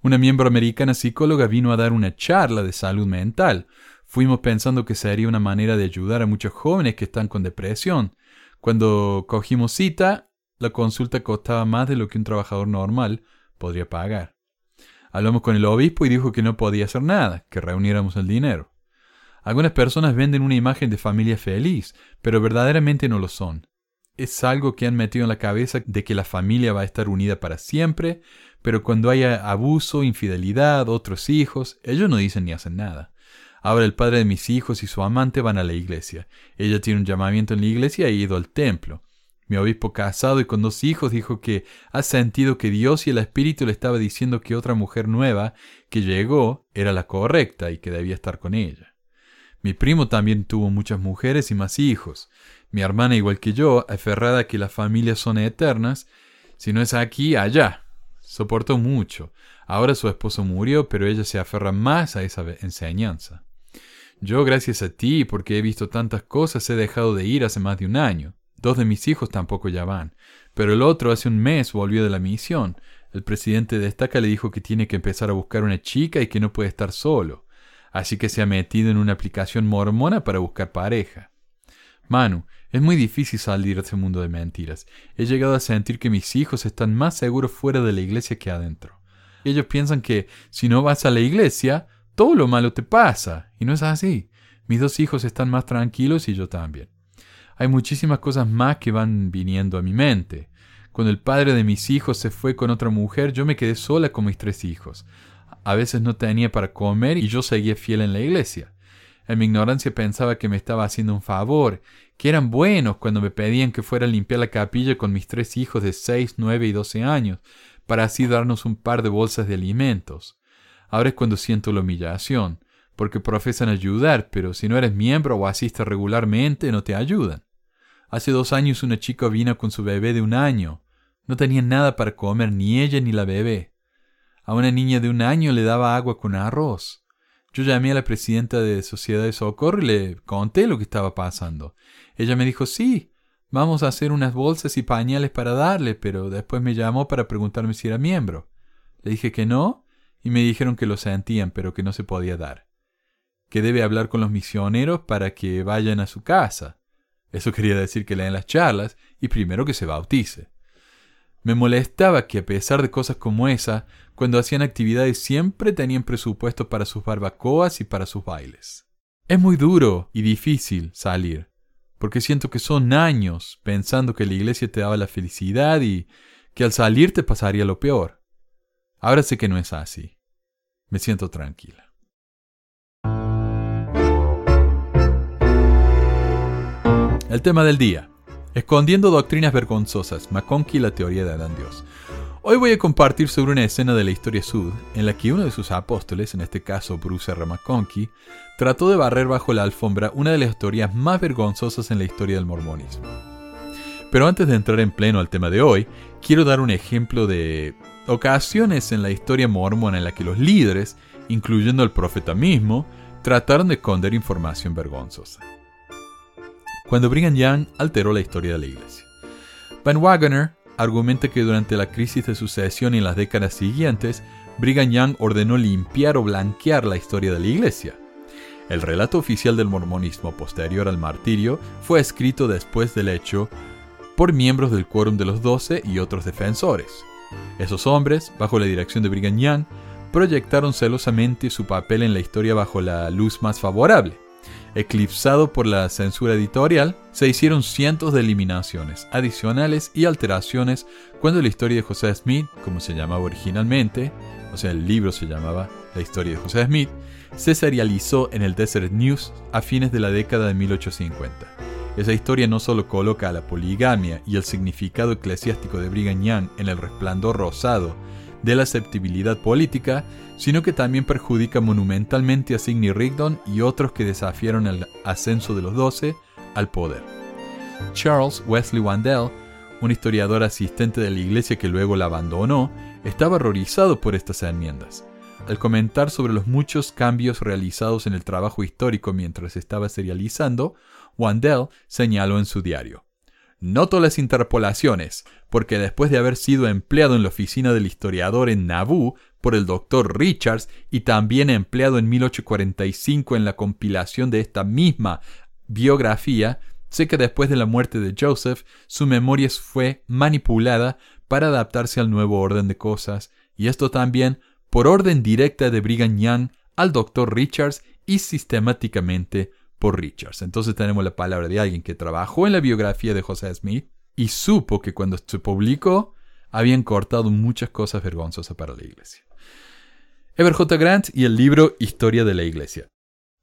Una miembro americana psicóloga vino a dar una charla de salud mental. Fuimos pensando que sería una manera de ayudar a muchos jóvenes que están con depresión. Cuando cogimos cita, la consulta costaba más de lo que un trabajador normal podría pagar. Hablamos con el obispo y dijo que no podía hacer nada, que reuniéramos el dinero. Algunas personas venden una imagen de familia feliz, pero verdaderamente no lo son. Es algo que han metido en la cabeza de que la familia va a estar unida para siempre, pero cuando haya abuso, infidelidad, otros hijos, ellos no dicen ni hacen nada. Ahora el padre de mis hijos y su amante van a la iglesia. Ella tiene un llamamiento en la iglesia y ha ido al templo. Mi obispo casado y con dos hijos dijo que ha sentido que Dios y el Espíritu le estaba diciendo que otra mujer nueva que llegó era la correcta y que debía estar con ella. Mi primo también tuvo muchas mujeres y más hijos. Mi hermana, igual que yo, aferrada a que las familias son eternas, si no es aquí, allá. Soportó mucho. Ahora su esposo murió, pero ella se aferra más a esa enseñanza. Yo, gracias a ti, porque he visto tantas cosas, he dejado de ir hace más de un año. Dos de mis hijos tampoco ya van. Pero el otro hace un mes volvió de la misión. El presidente de Estaca le dijo que tiene que empezar a buscar una chica y que no puede estar solo. Así que se ha metido en una aplicación mormona para buscar pareja. Manu, es muy difícil salir de ese mundo de mentiras. He llegado a sentir que mis hijos están más seguros fuera de la iglesia que adentro. Ellos piensan que si no vas a la iglesia, todo lo malo te pasa. Y no es así. Mis dos hijos están más tranquilos y yo también. Hay muchísimas cosas más que van viniendo a mi mente. Cuando el padre de mis hijos se fue con otra mujer, yo me quedé sola con mis tres hijos. A veces no tenía para comer y yo seguía fiel en la iglesia. En mi ignorancia pensaba que me estaba haciendo un favor que eran buenos cuando me pedían que fuera a limpiar la capilla con mis tres hijos de seis, nueve y doce años, para así darnos un par de bolsas de alimentos. Ahora es cuando siento la humillación, porque profesan ayudar, pero si no eres miembro o asistes regularmente, no te ayudan. Hace dos años una chica vino con su bebé de un año. No tenía nada para comer, ni ella ni la bebé. A una niña de un año le daba agua con arroz. Yo llamé a la presidenta de Sociedad de Socorro y le conté lo que estaba pasando. Ella me dijo, sí, vamos a hacer unas bolsas y pañales para darle, pero después me llamó para preguntarme si era miembro. Le dije que no, y me dijeron que lo sentían, pero que no se podía dar. Que debe hablar con los misioneros para que vayan a su casa. Eso quería decir que leen las charlas y primero que se bautice. Me molestaba que a pesar de cosas como esa, cuando hacían actividades siempre tenían presupuesto para sus barbacoas y para sus bailes. Es muy duro y difícil salir, porque siento que son años pensando que la iglesia te daba la felicidad y que al salir te pasaría lo peor. Ahora sé que no es así. Me siento tranquila. El tema del día. Escondiendo doctrinas vergonzosas, McConkie y la teoría de Adán Dios. Hoy voy a compartir sobre una escena de la historia sud en la que uno de sus apóstoles, en este caso Bruce R. McConkie, trató de barrer bajo la alfombra una de las teorías más vergonzosas en la historia del mormonismo. Pero antes de entrar en pleno al tema de hoy, quiero dar un ejemplo de ocasiones en la historia mormona en la que los líderes, incluyendo al profeta mismo, trataron de esconder información vergonzosa cuando Brigham Young alteró la historia de la iglesia. Van Wagoner argumenta que durante la crisis de sucesión y las décadas siguientes, Brigham Young ordenó limpiar o blanquear la historia de la iglesia. El relato oficial del mormonismo posterior al martirio fue escrito después del hecho por miembros del Quórum de los Doce y otros defensores. Esos hombres, bajo la dirección de Brigham Young, proyectaron celosamente su papel en la historia bajo la luz más favorable eclipsado por la censura editorial, se hicieron cientos de eliminaciones, adicionales y alteraciones cuando la historia de José Smith, como se llamaba originalmente, o sea, el libro se llamaba La historia de José Smith, se serializó en el Desert News a fines de la década de 1850. Esa historia no solo coloca a la poligamia y el significado eclesiástico de Brigham Young en el resplandor rosado de la aceptabilidad política, sino que también perjudica monumentalmente a Sidney Rigdon y otros que desafiaron el ascenso de los doce al poder. Charles Wesley Wandell, un historiador asistente de la iglesia que luego la abandonó, estaba horrorizado por estas enmiendas. Al comentar sobre los muchos cambios realizados en el trabajo histórico mientras estaba serializando, Wandell señaló en su diario. Noto las interpolaciones, porque después de haber sido empleado en la oficina del historiador en Nauvoo por el doctor Richards y también empleado en 1845 en la compilación de esta misma biografía, sé que después de la muerte de Joseph, su memoria fue manipulada para adaptarse al nuevo orden de cosas, y esto también por orden directa de Brigham Young al doctor Richards y sistemáticamente por Richards. Entonces tenemos la palabra de alguien que trabajó en la biografía de José Smith y supo que cuando se publicó habían cortado muchas cosas vergonzosas para la iglesia. Ever J. Grant y el libro Historia de la Iglesia.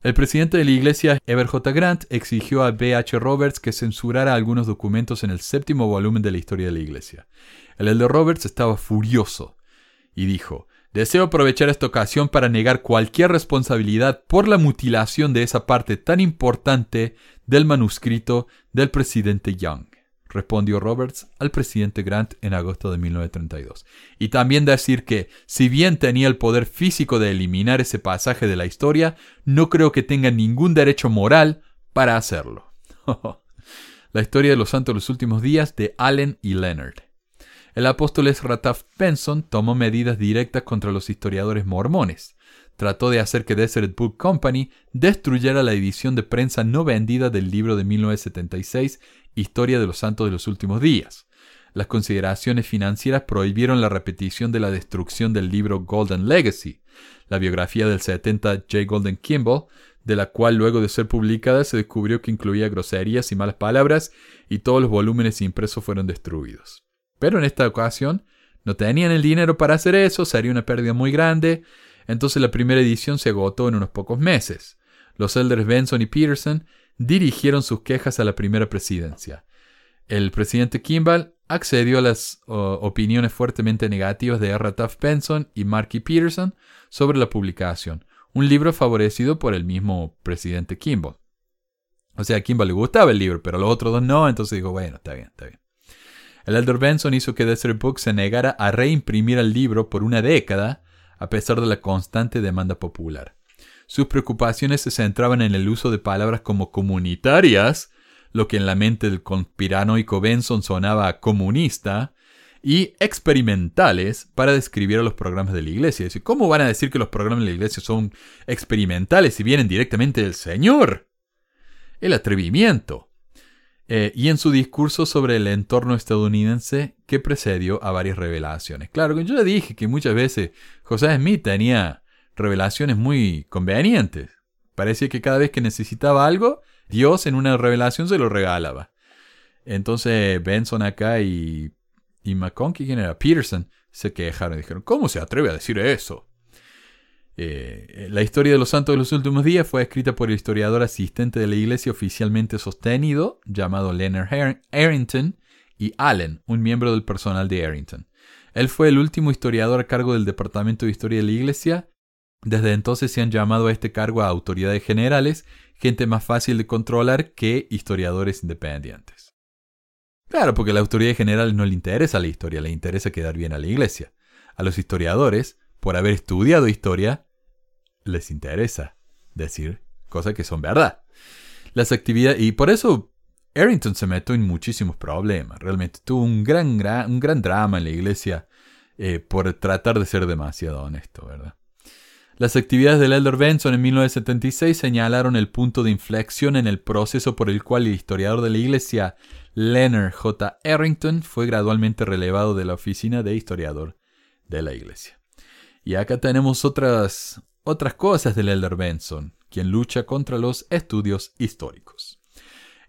El presidente de la iglesia, Ever J. Grant, exigió a B. H. Roberts que censurara algunos documentos en el séptimo volumen de la historia de la iglesia. El elder Roberts estaba furioso y dijo, Deseo aprovechar esta ocasión para negar cualquier responsabilidad por la mutilación de esa parte tan importante del manuscrito del presidente Young, respondió Roberts al presidente Grant en agosto de 1932. Y también decir que, si bien tenía el poder físico de eliminar ese pasaje de la historia, no creo que tenga ningún derecho moral para hacerlo. la historia de los santos de los últimos días de Allen y Leonard. El apóstol Ezra Taft Benson tomó medidas directas contra los historiadores mormones. Trató de hacer que Desert Book Company destruyera la edición de prensa no vendida del libro de 1976, Historia de los Santos de los Últimos Días. Las consideraciones financieras prohibieron la repetición de la destrucción del libro Golden Legacy, la biografía del 70 J. Golden Kimball, de la cual luego de ser publicada se descubrió que incluía groserías y malas palabras, y todos los volúmenes impresos fueron destruidos. Pero en esta ocasión no tenían el dinero para hacer eso, sería una pérdida muy grande, entonces la primera edición se agotó en unos pocos meses. Los elders Benson y Peterson dirigieron sus quejas a la primera presidencia. El presidente Kimball accedió a las opiniones fuertemente negativas de R. Taft Benson y Marky Peterson sobre la publicación, un libro favorecido por el mismo presidente Kimball. O sea, a Kimball le gustaba el libro, pero a los otros dos no, entonces dijo, bueno, está bien, está bien. El elder Benson hizo que Desert Book se negara a reimprimir el libro por una década a pesar de la constante demanda popular. Sus preocupaciones se centraban en el uso de palabras como comunitarias, lo que en la mente del conspiranoico Benson sonaba comunista, y experimentales para describir a los programas de la iglesia. ¿Cómo van a decir que los programas de la iglesia son experimentales si vienen directamente del Señor? El atrevimiento. Eh, y en su discurso sobre el entorno estadounidense que precedió a varias revelaciones. Claro, yo ya dije que muchas veces José Smith tenía revelaciones muy convenientes. Parecía que cada vez que necesitaba algo, Dios en una revelación se lo regalaba. Entonces Benson acá y, y McConkie, ¿quién era? Peterson, se quejaron y dijeron, ¿cómo se atreve a decir eso? Eh, la historia de los santos de los últimos días fue escrita por el historiador asistente de la iglesia oficialmente sostenido, llamado Leonard Arrington, y Allen, un miembro del personal de Arrington. Él fue el último historiador a cargo del Departamento de Historia de la Iglesia desde entonces se han llamado a este cargo a autoridades generales, gente más fácil de controlar que historiadores independientes. Claro, porque a las autoridades generales no le interesa la historia, le interesa quedar bien a la iglesia. A los historiadores, por haber estudiado historia, les interesa decir cosas que son verdad. Las actividades, y por eso Arrington se metió en muchísimos problemas. Realmente tuvo un gran, un gran drama en la iglesia eh, por tratar de ser demasiado honesto, ¿verdad? Las actividades del Elder Benson en 1976 señalaron el punto de inflexión en el proceso por el cual el historiador de la iglesia Leonard J. Arrington fue gradualmente relevado de la oficina de historiador de la iglesia. Y acá tenemos otras, otras cosas del Elder Benson, quien lucha contra los estudios históricos.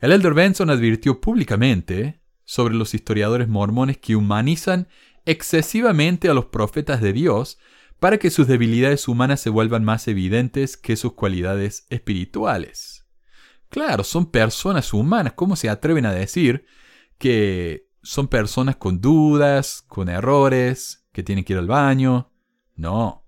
El Elder Benson advirtió públicamente sobre los historiadores mormones que humanizan excesivamente a los profetas de Dios para que sus debilidades humanas se vuelvan más evidentes que sus cualidades espirituales. Claro, son personas humanas. ¿Cómo se atreven a decir que son personas con dudas, con errores, que tienen que ir al baño? No.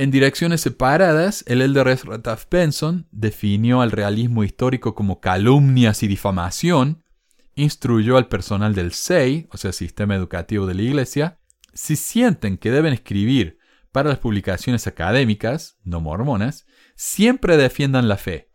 En direcciones separadas, el elder Ezra Benson definió al realismo histórico como calumnias y difamación, instruyó al personal del SEI, o sea, Sistema Educativo de la Iglesia, si sienten que deben escribir para las publicaciones académicas, no mormonas, siempre defiendan la fe.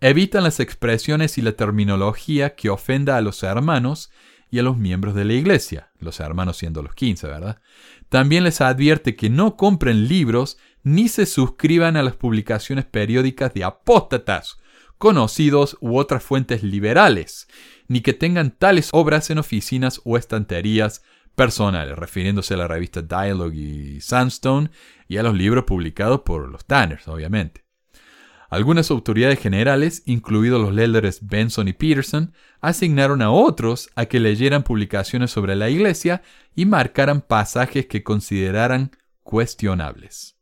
Evitan las expresiones y la terminología que ofenda a los hermanos y a los miembros de la iglesia, los hermanos siendo los 15, ¿verdad? También les advierte que no compren libros ni se suscriban a las publicaciones periódicas de apóstatas, conocidos u otras fuentes liberales, ni que tengan tales obras en oficinas o estanterías personales, refiriéndose a la revista Dialogue y Sandstone y a los libros publicados por los Tanners, obviamente. Algunas autoridades generales, incluidos los elders Benson y Peterson, asignaron a otros a que leyeran publicaciones sobre la iglesia y marcaran pasajes que consideraran cuestionables.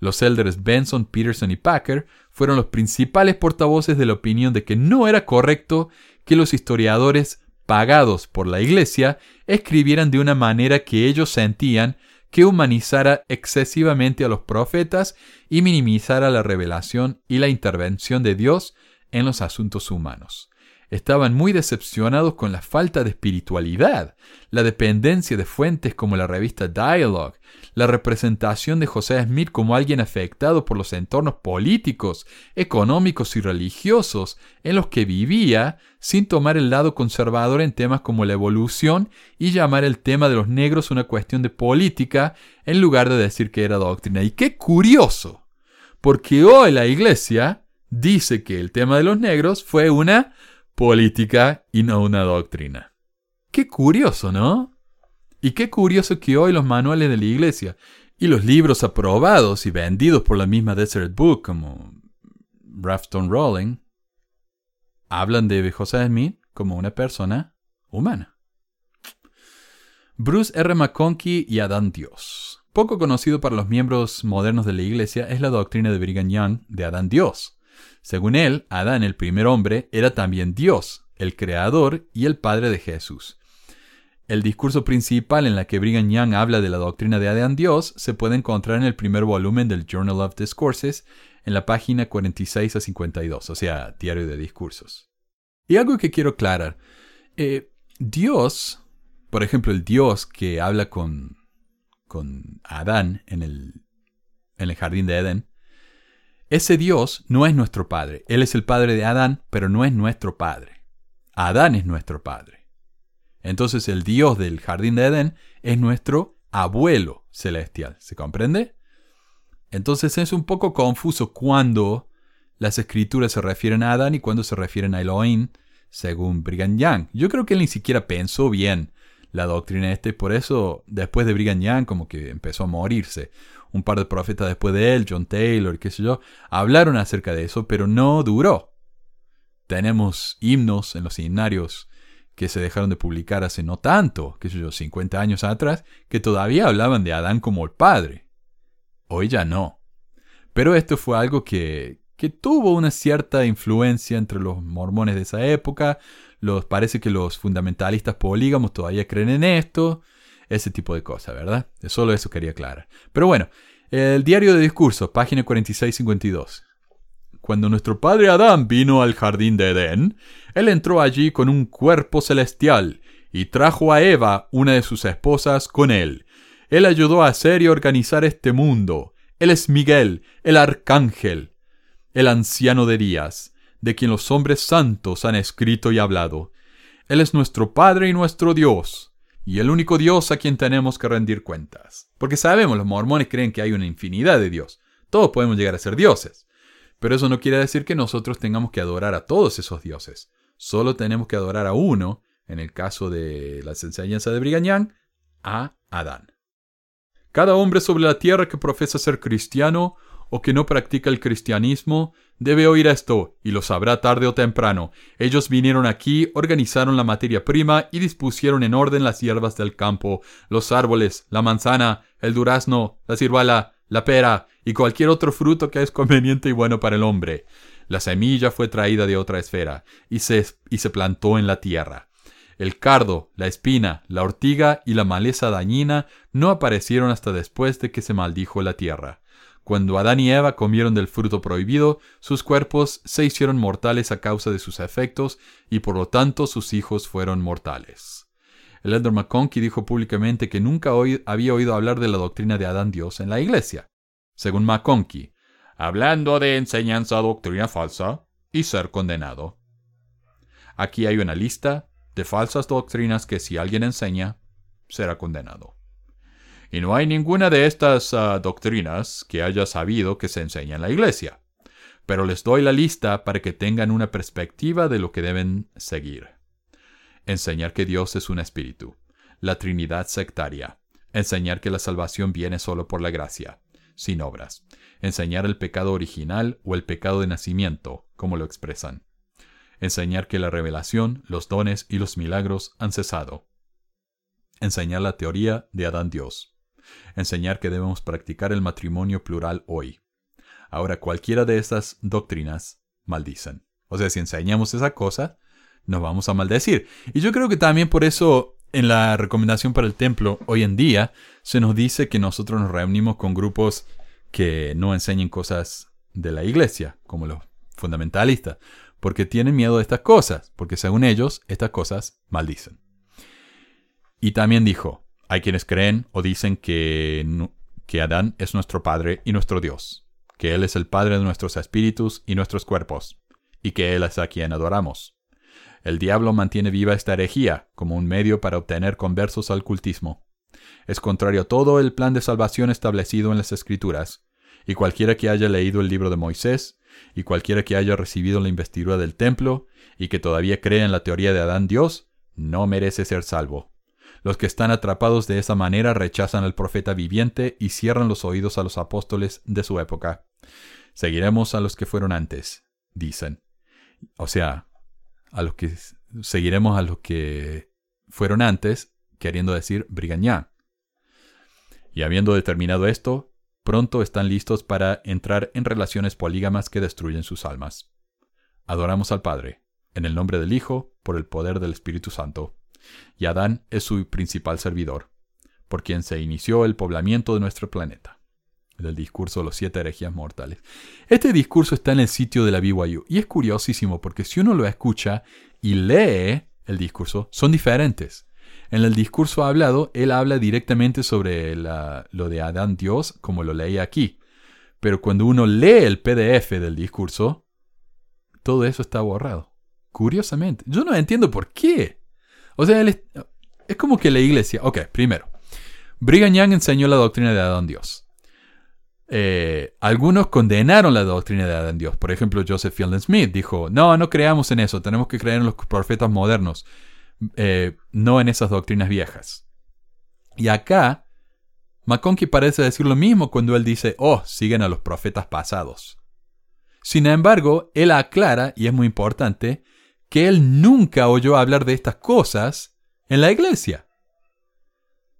Los elders Benson, Peterson y Packer fueron los principales portavoces de la opinión de que no era correcto que los historiadores pagados por la Iglesia, escribieran de una manera que ellos sentían que humanizara excesivamente a los profetas y minimizara la revelación y la intervención de Dios en los asuntos humanos. Estaban muy decepcionados con la falta de espiritualidad, la dependencia de fuentes como la revista Dialogue, la representación de José Smith como alguien afectado por los entornos políticos, económicos y religiosos en los que vivía, sin tomar el lado conservador en temas como la evolución y llamar el tema de los negros una cuestión de política en lugar de decir que era doctrina. Y qué curioso, porque hoy la Iglesia dice que el tema de los negros fue una política y no una doctrina. Qué curioso, ¿no? Y qué curioso que hoy los manuales de la iglesia y los libros aprobados y vendidos por la misma Desert Book como Rafton Rowling hablan de José Smith como una persona humana. Bruce R. McConkie y Adán Dios. Poco conocido para los miembros modernos de la iglesia es la doctrina de Brigham Young de Adán Dios. Según él, Adán, el primer hombre, era también Dios, el creador y el padre de Jesús. El discurso principal en la que Brigham Young habla de la doctrina de Adán Dios se puede encontrar en el primer volumen del Journal of Discourses, en la página 46 a 52, o sea, Diario de Discursos. Y algo que quiero aclarar. Eh, Dios, por ejemplo, el Dios que habla con, con Adán en el, en el jardín de Edén, ese Dios no es nuestro Padre. Él es el Padre de Adán, pero no es nuestro Padre. Adán es nuestro Padre. Entonces el Dios del jardín de Edén es nuestro abuelo celestial. ¿Se comprende? Entonces es un poco confuso cuando las escrituras se refieren a Adán y cuando se refieren a Elohim, según Brigham Young. Yo creo que él ni siquiera pensó bien la doctrina este, por eso después de Brigham Young como que empezó a morirse. Un par de profetas después de él, John Taylor, qué sé yo, hablaron acerca de eso, pero no duró. Tenemos himnos en los himnarios que se dejaron de publicar hace no tanto, qué sé yo, 50 años atrás, que todavía hablaban de Adán como el padre. Hoy ya no. Pero esto fue algo que, que tuvo una cierta influencia entre los mormones de esa época, los, parece que los fundamentalistas polígamos todavía creen en esto, ese tipo de cosas, ¿verdad? Solo eso quería aclarar. Pero bueno, el diario de discurso, página 46-52. Cuando nuestro padre Adán vino al jardín de Edén, él entró allí con un cuerpo celestial y trajo a Eva, una de sus esposas, con él. Él ayudó a hacer y organizar este mundo. Él es Miguel, el arcángel, el anciano de días de quien los hombres santos han escrito y hablado. Él es nuestro Padre y nuestro Dios, y el único Dios a quien tenemos que rendir cuentas. Porque sabemos, los mormones creen que hay una infinidad de Dios. Todos podemos llegar a ser dioses. Pero eso no quiere decir que nosotros tengamos que adorar a todos esos dioses. Solo tenemos que adorar a uno, en el caso de las enseñanzas de Brigañán, a Adán. Cada hombre sobre la tierra que profesa ser cristiano o que no practica el cristianismo debe oír esto, y lo sabrá tarde o temprano. Ellos vinieron aquí, organizaron la materia prima y dispusieron en orden las hierbas del campo, los árboles, la manzana, el durazno, la ciruela, la pera y cualquier otro fruto que es conveniente y bueno para el hombre. La semilla fue traída de otra esfera y se, y se plantó en la tierra. El cardo, la espina, la ortiga y la maleza dañina no aparecieron hasta después de que se maldijo la tierra. Cuando Adán y Eva comieron del fruto prohibido, sus cuerpos se hicieron mortales a causa de sus efectos y por lo tanto sus hijos fueron mortales. El elder McConkie dijo públicamente que nunca había oído hablar de la doctrina de Adán Dios en la iglesia. Según McConkie, hablando de enseñanza doctrina falsa y ser condenado. Aquí hay una lista de falsas doctrinas que si alguien enseña, será condenado. Y no hay ninguna de estas ah, doctrinas que haya sabido que se enseña en la iglesia. Pero les doy la lista para que tengan una perspectiva de lo que deben seguir. Enseñar que Dios es un espíritu. La Trinidad sectaria. Enseñar que la salvación viene solo por la gracia, sin obras. Enseñar el pecado original o el pecado de nacimiento, como lo expresan. Enseñar que la revelación, los dones y los milagros han cesado. Enseñar la teoría de Adán Dios enseñar que debemos practicar el matrimonio plural hoy. Ahora, cualquiera de estas doctrinas maldicen. O sea, si enseñamos esa cosa, nos vamos a maldecir. Y yo creo que también por eso en la recomendación para el templo hoy en día se nos dice que nosotros nos reunimos con grupos que no enseñen cosas de la iglesia, como los fundamentalistas, porque tienen miedo de estas cosas, porque según ellos estas cosas maldicen. Y también dijo, hay quienes creen o dicen que, que Adán es nuestro Padre y nuestro Dios, que Él es el Padre de nuestros espíritus y nuestros cuerpos, y que Él es a quien adoramos. El diablo mantiene viva esta herejía como un medio para obtener conversos al cultismo. Es contrario a todo el plan de salvación establecido en las Escrituras, y cualquiera que haya leído el libro de Moisés, y cualquiera que haya recibido la investidura del templo, y que todavía cree en la teoría de Adán Dios, no merece ser salvo. Los que están atrapados de esa manera rechazan al profeta viviente y cierran los oídos a los apóstoles de su época. Seguiremos a los que fueron antes, dicen. O sea, a los que seguiremos a los que fueron antes, queriendo decir Brigañá. Y habiendo determinado esto, pronto están listos para entrar en relaciones polígamas que destruyen sus almas. Adoramos al Padre, en el nombre del Hijo, por el poder del Espíritu Santo y Adán es su principal servidor, por quien se inició el poblamiento de nuestro planeta. Del discurso de los siete herejías mortales. Este discurso está en el sitio de la BYU y es curiosísimo porque si uno lo escucha y lee el discurso, son diferentes. En el discurso hablado, él habla directamente sobre lo de Adán Dios, como lo leí aquí. Pero cuando uno lee el PDF del discurso, todo eso está borrado. Curiosamente. Yo no entiendo por qué. O sea, es, es, como que la iglesia... Ok, primero. Brigham Young enseñó la doctrina de Adán Dios. Eh, algunos condenaron la doctrina de Adán Dios. Por ejemplo, Joseph Fielding Smith dijo, no, no creamos en eso, tenemos que creer en los profetas modernos, eh, no en esas doctrinas viejas. Y acá, McConkie parece decir lo mismo cuando él dice, oh, siguen a los profetas pasados. Sin embargo, él aclara, y es muy importante, que él nunca oyó hablar de estas cosas en la iglesia.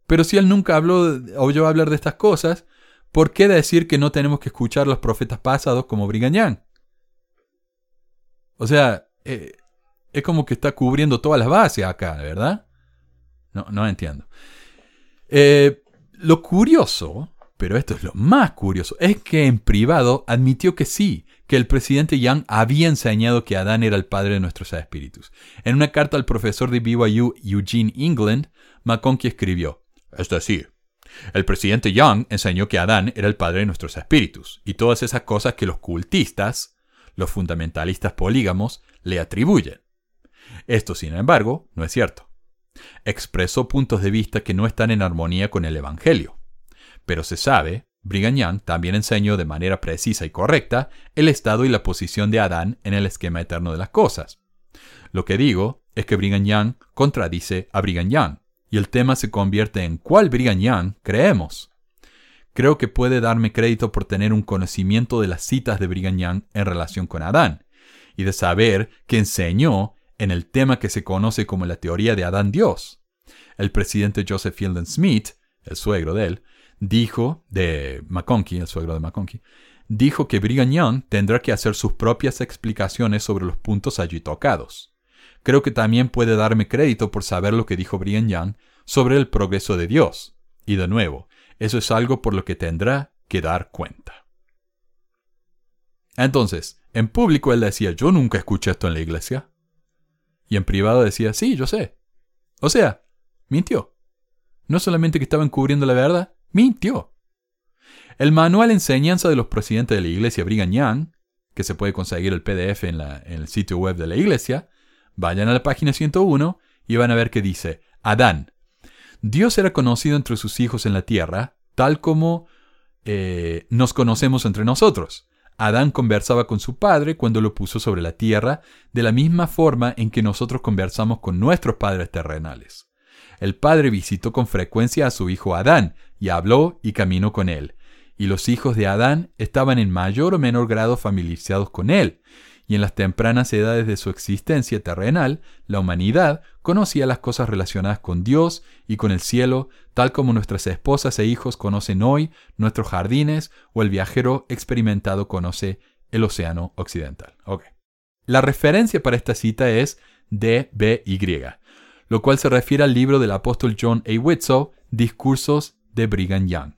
Pero si él nunca habló, oyó hablar de estas cosas, ¿por qué decir que no tenemos que escuchar a los profetas pasados como Brigham O sea, eh, es como que está cubriendo todas las bases acá, ¿verdad? No, no entiendo. Eh, lo curioso, pero esto es lo más curioso, es que en privado admitió que sí, que el presidente Young había enseñado que Adán era el padre de nuestros espíritus. En una carta al profesor de BYU Eugene England, McConkie escribió, es decir, el presidente Young enseñó que Adán era el padre de nuestros espíritus, y todas esas cosas que los cultistas, los fundamentalistas polígamos, le atribuyen. Esto, sin embargo, no es cierto. Expresó puntos de vista que no están en armonía con el Evangelio. Pero se sabe, Brigham Young también enseñó de manera precisa y correcta el estado y la posición de Adán en el esquema eterno de las cosas. Lo que digo es que Brigham Young contradice a Brigham Young, y el tema se convierte en ¿cuál Brigham Young creemos? Creo que puede darme crédito por tener un conocimiento de las citas de Brigham Young en relación con Adán, y de saber que enseñó en el tema que se conoce como la teoría de Adán Dios. El presidente Joseph Fielding Smith, el suegro de él, dijo, de McConkie, el suegro de McConkie, dijo que Brigham Young tendrá que hacer sus propias explicaciones sobre los puntos allí tocados. Creo que también puede darme crédito por saber lo que dijo Brian Young sobre el progreso de Dios. Y de nuevo, eso es algo por lo que tendrá que dar cuenta. Entonces, en público él decía, yo nunca escuché esto en la iglesia. Y en privado decía, sí, yo sé. O sea, mintió. No solamente que estaba encubriendo la verdad, mintió. El manual enseñanza de los presidentes de la iglesia Brigham Young, que se puede conseguir el PDF en, en el sitio web de la iglesia, Vayan a la página 101 y van a ver que dice, Adán. Dios era conocido entre sus hijos en la tierra, tal como eh, nos conocemos entre nosotros. Adán conversaba con su padre cuando lo puso sobre la tierra, de la misma forma en que nosotros conversamos con nuestros padres terrenales. El padre visitó con frecuencia a su hijo Adán, y habló y caminó con él. Y los hijos de Adán estaban en mayor o menor grado familiarizados con él, y en las tempranas edades de su existencia terrenal, la humanidad conocía las cosas relacionadas con Dios y con el cielo, tal como nuestras esposas e hijos conocen hoy nuestros jardines o el viajero experimentado conoce el océano occidental. La referencia para esta cita es DBY, lo cual se refiere al libro del apóstol John A. Whitsoe, Discursos de Brigham Young.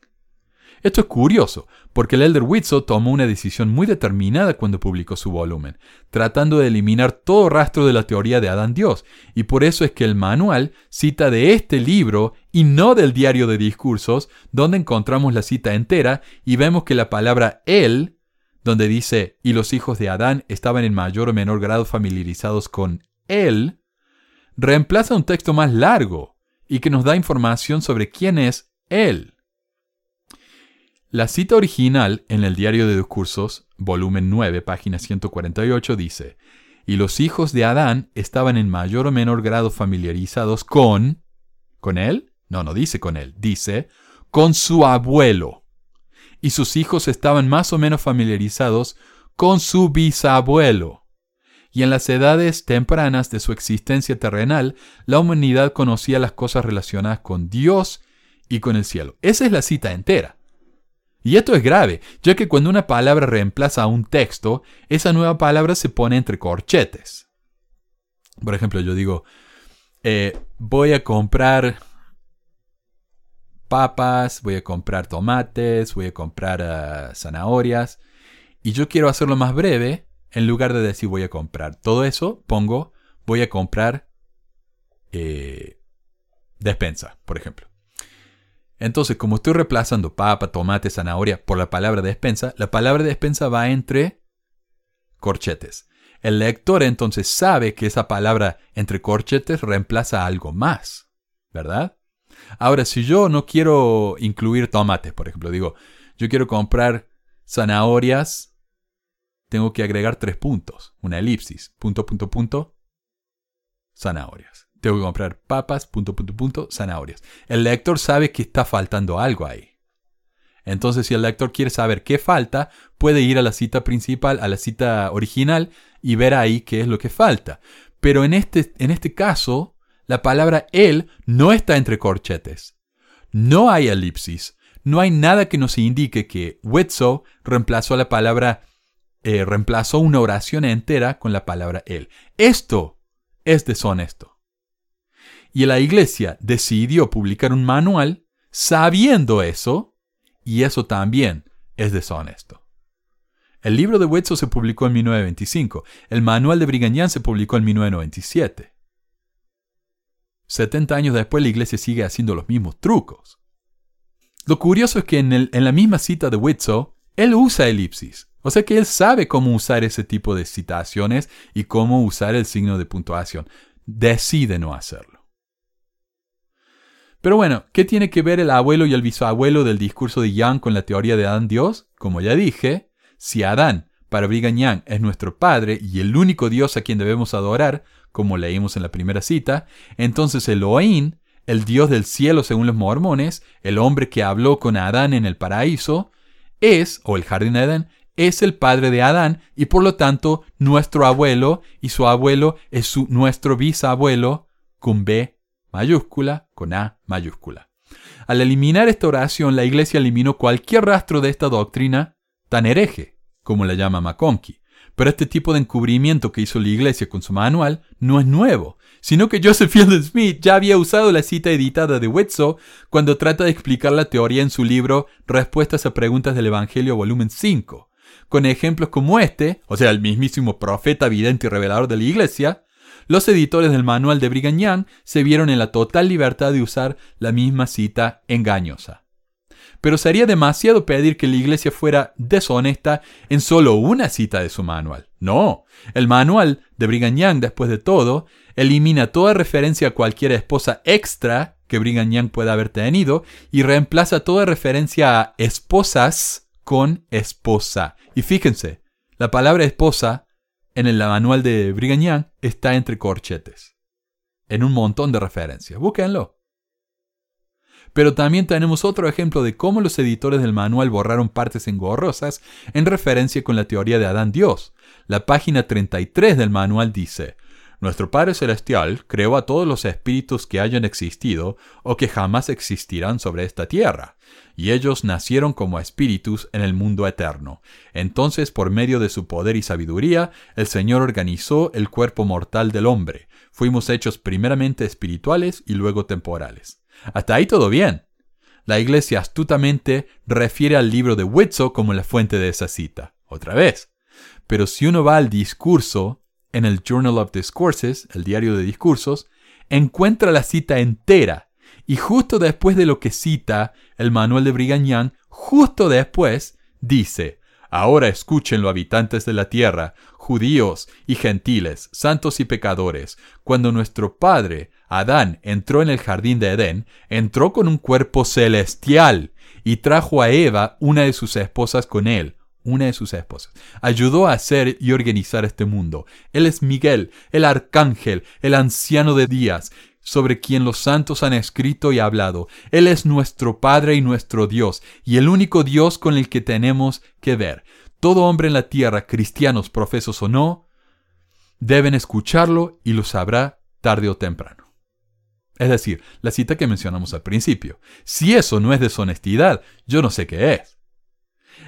Esto es curioso, porque el Elder Whitsoe tomó una decisión muy determinada cuando publicó su volumen, tratando de eliminar todo rastro de la teoría de Adán Dios, y por eso es que el manual cita de este libro y no del diario de discursos, donde encontramos la cita entera y vemos que la palabra él, donde dice, y los hijos de Adán estaban en mayor o menor grado familiarizados con él, reemplaza un texto más largo y que nos da información sobre quién es él. La cita original en el Diario de Discursos, volumen 9, página 148, dice, y los hijos de Adán estaban en mayor o menor grado familiarizados con... ¿Con él? No, no dice con él, dice con su abuelo. Y sus hijos estaban más o menos familiarizados con su bisabuelo. Y en las edades tempranas de su existencia terrenal, la humanidad conocía las cosas relacionadas con Dios y con el cielo. Esa es la cita entera. Y esto es grave, ya que cuando una palabra reemplaza a un texto, esa nueva palabra se pone entre corchetes. Por ejemplo, yo digo, eh, voy a comprar papas, voy a comprar tomates, voy a comprar ah, zanahorias, y yo quiero hacerlo más breve, en lugar de decir voy a comprar todo eso, pongo voy a comprar eh, despensa, por ejemplo. Entonces, como estoy reemplazando papa, tomate, zanahoria por la palabra despensa, la palabra despensa va entre corchetes. El lector entonces sabe que esa palabra entre corchetes reemplaza algo más, ¿verdad? Ahora, si yo no quiero incluir tomates, por ejemplo, digo, yo quiero comprar zanahorias, tengo que agregar tres puntos, una elipsis, punto, punto, punto, zanahorias. Tengo que comprar papas, punto, punto, punto, zanahorias. El lector sabe que está faltando algo ahí. Entonces, si el lector quiere saber qué falta, puede ir a la cita principal, a la cita original, y ver ahí qué es lo que falta. Pero en este, en este caso, la palabra él no está entre corchetes. No hay elipsis. No hay nada que nos indique que Wetzo reemplazó la palabra, eh, reemplazó una oración entera con la palabra él. Esto es deshonesto. Y la iglesia decidió publicar un manual sabiendo eso, y eso también es deshonesto. El libro de Wetzel se publicó en 1925, el manual de Brigham se publicó en 1997. 70 años después la iglesia sigue haciendo los mismos trucos. Lo curioso es que en, en la misma cita de Wetzel, él usa elipsis. O sea que él sabe cómo usar ese tipo de citaciones y cómo usar el signo de puntuación. Decide no hacerlo. Pero bueno, ¿qué tiene que ver el abuelo y el bisabuelo del discurso de Yang con la teoría de Adán Dios? Como ya dije, si Adán para Brigham Young es nuestro padre y el único Dios a quien debemos adorar, como leímos en la primera cita, entonces Elohim, el Dios del cielo según los mormones, el hombre que habló con Adán en el paraíso, es, o el jardín de Adán, es el padre de Adán y por lo tanto nuestro abuelo y su abuelo es su, nuestro bisabuelo con B mayúscula con A mayúscula. Al eliminar esta oración, la Iglesia eliminó cualquier rastro de esta doctrina tan hereje, como la llama McConkie. Pero este tipo de encubrimiento que hizo la Iglesia con su manual no es nuevo, sino que Joseph Fielding Smith ya había usado la cita editada de Wetzel cuando trata de explicar la teoría en su libro Respuestas a Preguntas del Evangelio, volumen 5, con ejemplos como este, o sea, el mismísimo profeta vidente y revelador de la Iglesia, los editores del manual de Brigham se vieron en la total libertad de usar la misma cita engañosa. Pero sería demasiado pedir que la iglesia fuera deshonesta en solo una cita de su manual. No, el manual de Brigham después de todo, elimina toda referencia a cualquier esposa extra que Brigham pueda haber tenido y reemplaza toda referencia a esposas con esposa. Y fíjense, la palabra esposa en el manual de Brigham está entre corchetes, en un montón de referencias. Búsquenlo. Pero también tenemos otro ejemplo de cómo los editores del manual borraron partes engorrosas en referencia con la teoría de Adán Dios. La página 33 del manual dice, Nuestro Padre Celestial creó a todos los espíritus que hayan existido o que jamás existirán sobre esta tierra y ellos nacieron como espíritus en el mundo eterno. Entonces, por medio de su poder y sabiduría, el Señor organizó el cuerpo mortal del hombre. Fuimos hechos primeramente espirituales y luego temporales. Hasta ahí todo bien. La Iglesia astutamente refiere al libro de Wetzel como la fuente de esa cita. Otra vez. Pero si uno va al discurso, en el Journal of Discourses, el diario de discursos, encuentra la cita entera. Y justo después de lo que cita el manual de Brigham justo después dice, Ahora escúchenlo habitantes de la tierra, judíos y gentiles, santos y pecadores, cuando nuestro padre, Adán, entró en el jardín de Edén, entró con un cuerpo celestial y trajo a Eva, una de sus esposas, con él, una de sus esposas. Ayudó a hacer y organizar este mundo. Él es Miguel, el arcángel, el anciano de días, sobre quien los santos han escrito y hablado. Él es nuestro Padre y nuestro Dios, y el único Dios con el que tenemos que ver. Todo hombre en la tierra, cristianos, profesos o no, deben escucharlo y lo sabrá tarde o temprano. Es decir, la cita que mencionamos al principio. Si eso no es deshonestidad, yo no sé qué es.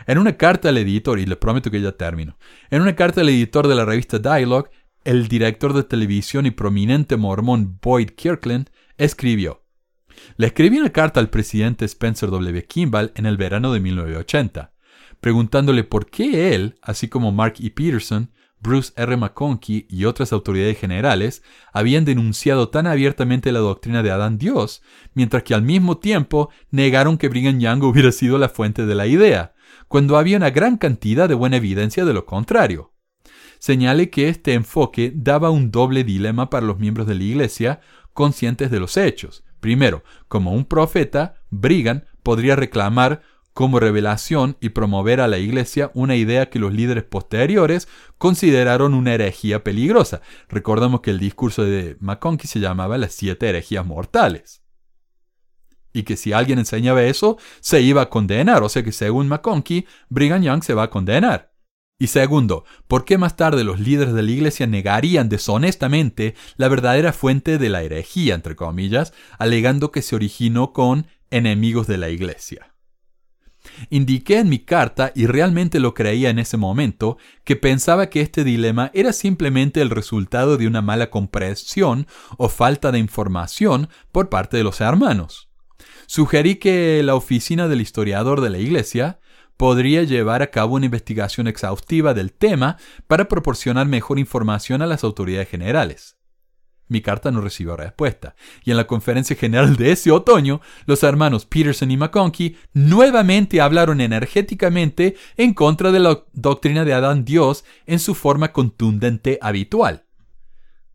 En una carta al editor, y le prometo que ya termino, en una carta al editor de la revista Dialogue, el director de televisión y prominente mormón Boyd Kirkland escribió, le escribí una carta al presidente Spencer W. Kimball en el verano de 1980, preguntándole por qué él, así como Mark E. Peterson, Bruce R. McConkie y otras autoridades generales habían denunciado tan abiertamente la doctrina de Adán Dios, mientras que al mismo tiempo negaron que Brigham Young hubiera sido la fuente de la idea, cuando había una gran cantidad de buena evidencia de lo contrario. Señale que este enfoque daba un doble dilema para los miembros de la Iglesia conscientes de los hechos. Primero, como un profeta, Brigham podría reclamar como revelación y promover a la Iglesia una idea que los líderes posteriores consideraron una herejía peligrosa. Recordamos que el discurso de McConkie se llamaba las siete herejías mortales. Y que si alguien enseñaba eso, se iba a condenar. O sea que según McConkie, Brigham Young se va a condenar. Y segundo, ¿por qué más tarde los líderes de la Iglesia negarían deshonestamente la verdadera fuente de la herejía, entre comillas, alegando que se originó con enemigos de la Iglesia? Indiqué en mi carta, y realmente lo creía en ese momento, que pensaba que este dilema era simplemente el resultado de una mala comprensión o falta de información por parte de los hermanos. Sugerí que la oficina del historiador de la Iglesia podría llevar a cabo una investigación exhaustiva del tema para proporcionar mejor información a las autoridades generales. Mi carta no recibió respuesta, y en la conferencia general de ese otoño, los hermanos Peterson y McConkie nuevamente hablaron energéticamente en contra de la doctrina de Adán Dios en su forma contundente habitual.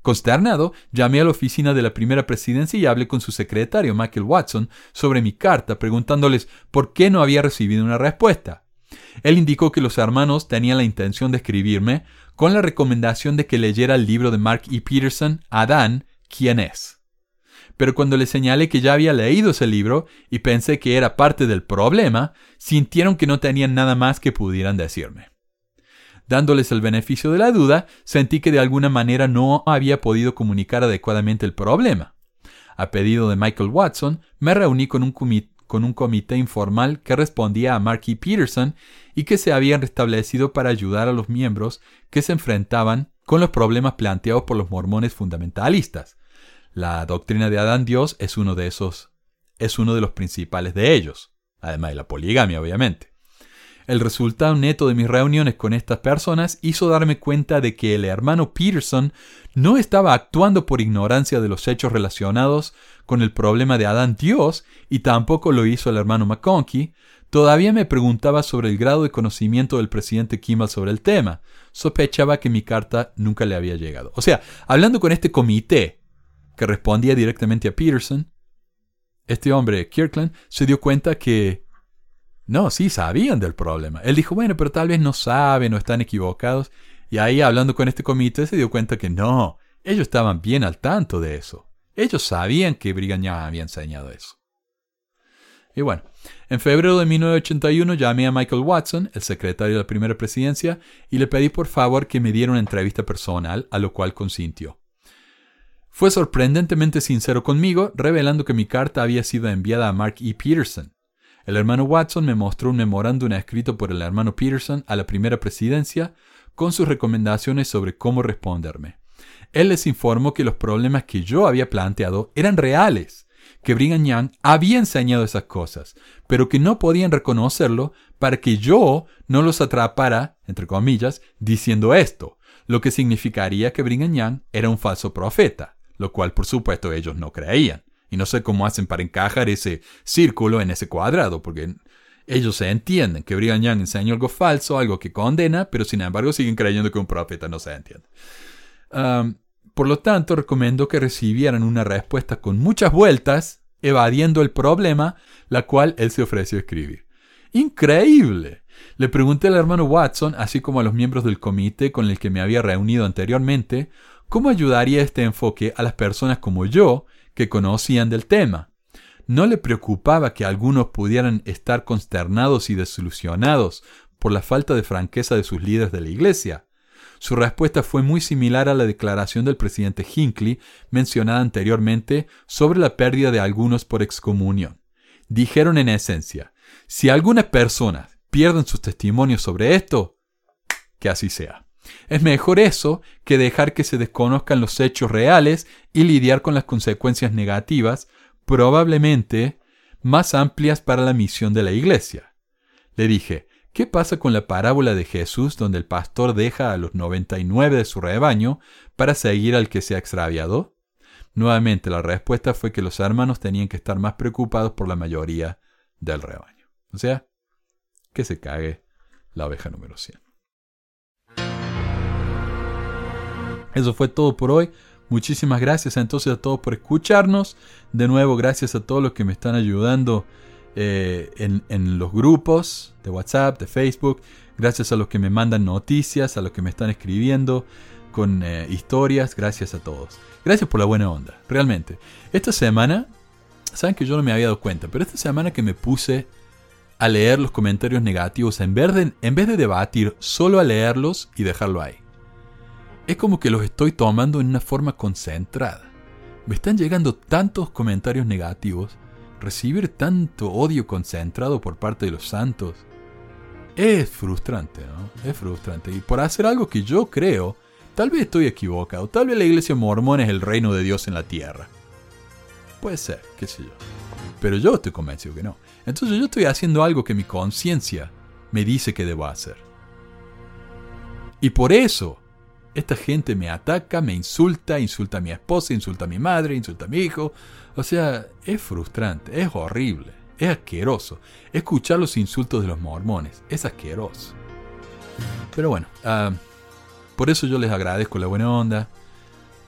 Consternado, llamé a la oficina de la primera presidencia y hablé con su secretario, Michael Watson, sobre mi carta, preguntándoles por qué no había recibido una respuesta. Él indicó que los hermanos tenían la intención de escribirme con la recomendación de que leyera el libro de Mark E. Peterson, Adán, ¿quién es? Pero cuando le señalé que ya había leído ese libro y pensé que era parte del problema, sintieron que no tenían nada más que pudieran decirme. Dándoles el beneficio de la duda, sentí que de alguna manera no había podido comunicar adecuadamente el problema. A pedido de Michael Watson, me reuní con un, comité informal que respondía a Mark E. Peterson y que se habían restablecido para ayudar a los miembros que se enfrentaban con los problemas planteados por los mormones fundamentalistas. La doctrina de Adán Dios es uno de esos, es uno de los principales de ellos, además de la poligamia, obviamente. El resultado neto de mis reuniones con estas personas hizo darme cuenta de que el hermano Peterson no estaba actuando por ignorancia de los hechos relacionados con el problema de Adán Dios y tampoco lo hizo el hermano McConkie, todavía me preguntaba sobre el grado de conocimiento del presidente Kimball sobre el tema. Sospechaba que mi carta nunca le había llegado. O sea, hablando con este comité que respondía directamente a Peterson, este hombre, Kirkland, se dio cuenta que no, sí sabían del problema. Él dijo, bueno, pero tal vez no saben o están equivocados. Y ahí hablando con este comité se dio cuenta que no, ellos estaban bien al tanto de eso. Ellos sabían que Brigham había enseñado eso. Y bueno, en febrero de 1981 llamé a Michael Watson, el secretario de la primera presidencia, y le pedí por favor que me diera una entrevista personal, a lo cual consintió. Fue sorprendentemente sincero conmigo, revelando que mi carta había sido enviada a Mark E. Peterson. El hermano Watson me mostró un memorándum escrito por el hermano Peterson a la primera presidencia con sus recomendaciones sobre cómo responderme. Él les informó que los problemas que yo había planteado eran reales, que Brigham Young había enseñado esas cosas, pero que no podían reconocerlo para que yo no los atrapara, entre comillas, diciendo esto, lo que significaría que Brigham Young era un falso profeta, lo cual por supuesto ellos no creían. Y no sé cómo hacen para encajar ese círculo en ese cuadrado, porque ellos se entienden que Brigham Young enseña algo falso, algo que condena, pero sin embargo siguen creyendo que un profeta no se entiende. por lo tanto, recomiendo que recibieran una respuesta con muchas vueltas, evadiendo el problema, la cual él se ofreció a escribir. ¡Increíble! Le pregunté al hermano Watson, así como a los miembros del comité con el que me había reunido anteriormente, cómo ayudaría este enfoque a las personas como yo, que conocían del tema. No le preocupaba que algunos pudieran estar consternados y desilusionados por la falta de franqueza de sus líderes de la Iglesia. Su respuesta fue muy similar a la declaración del presidente Hinckley mencionada anteriormente sobre la pérdida de algunos por excomunión. Dijeron en esencia, si algunas personas pierden sus testimonios sobre esto, que así sea. Es mejor eso que dejar que se desconozcan los hechos reales y lidiar con las consecuencias negativas, probablemente más amplias para la misión de la Iglesia. Le dije, ¿Qué pasa con la parábola de Jesús donde el pastor deja a los 99 de su rebaño para seguir al que se ha extraviado? Nuevamente la respuesta fue que los hermanos tenían que estar más preocupados por la mayoría del rebaño. O sea, que se cague la oveja número 100. Eso fue todo por hoy. Muchísimas gracias entonces a todos por escucharnos. De nuevo, gracias a todos los que me están ayudando eh, en, los grupos de WhatsApp, de Facebook. Gracias a los que me mandan noticias, a los que me están escribiendo con eh, historias. Gracias a todos. Gracias por la buena onda, realmente. Esta semana, saben que yo no me había dado cuenta, pero esta semana que me puse a leer los comentarios negativos, en vez en vez de debatir, solo a leerlos y dejarlo ahí. Es como que los estoy tomando en una forma concentrada. Me están llegando tantos comentarios negativos recibir tanto odio concentrado por parte de los santos es frustrante, ¿no? Es frustrante. Y por hacer algo que yo creo, tal vez estoy equivocado, tal vez la iglesia mormona es el reino de Dios en la tierra. Puede ser, qué sé yo. Pero yo estoy convencido que no. Entonces yo estoy haciendo algo que mi conciencia me dice que debo hacer. Y por eso esta gente me ataca, me insulta, insulta a mi esposa, insulta a mi madre, insulta a mi hijo. O sea, es frustrante, es horrible, es asqueroso. Escuchar los insultos de los mormones, es asqueroso. Pero bueno, ah, por eso yo les agradezco la buena onda.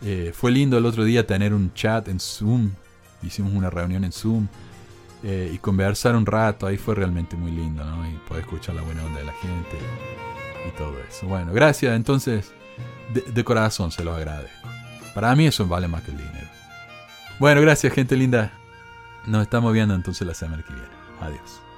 Eh, fue lindo el otro día tener un chat en Zoom. Hicimos una reunión en Zoom. Eh, y conversar un rato, ahí fue realmente muy lindo, ¿no? Y poder escuchar la buena onda de la gente y todo eso. Bueno, gracias. Entonces, de, corazón se los agradezco. Para mí eso vale más que el dinero. Bueno, gracias gente linda. Nos estamos viendo entonces la semana que viene. Adiós.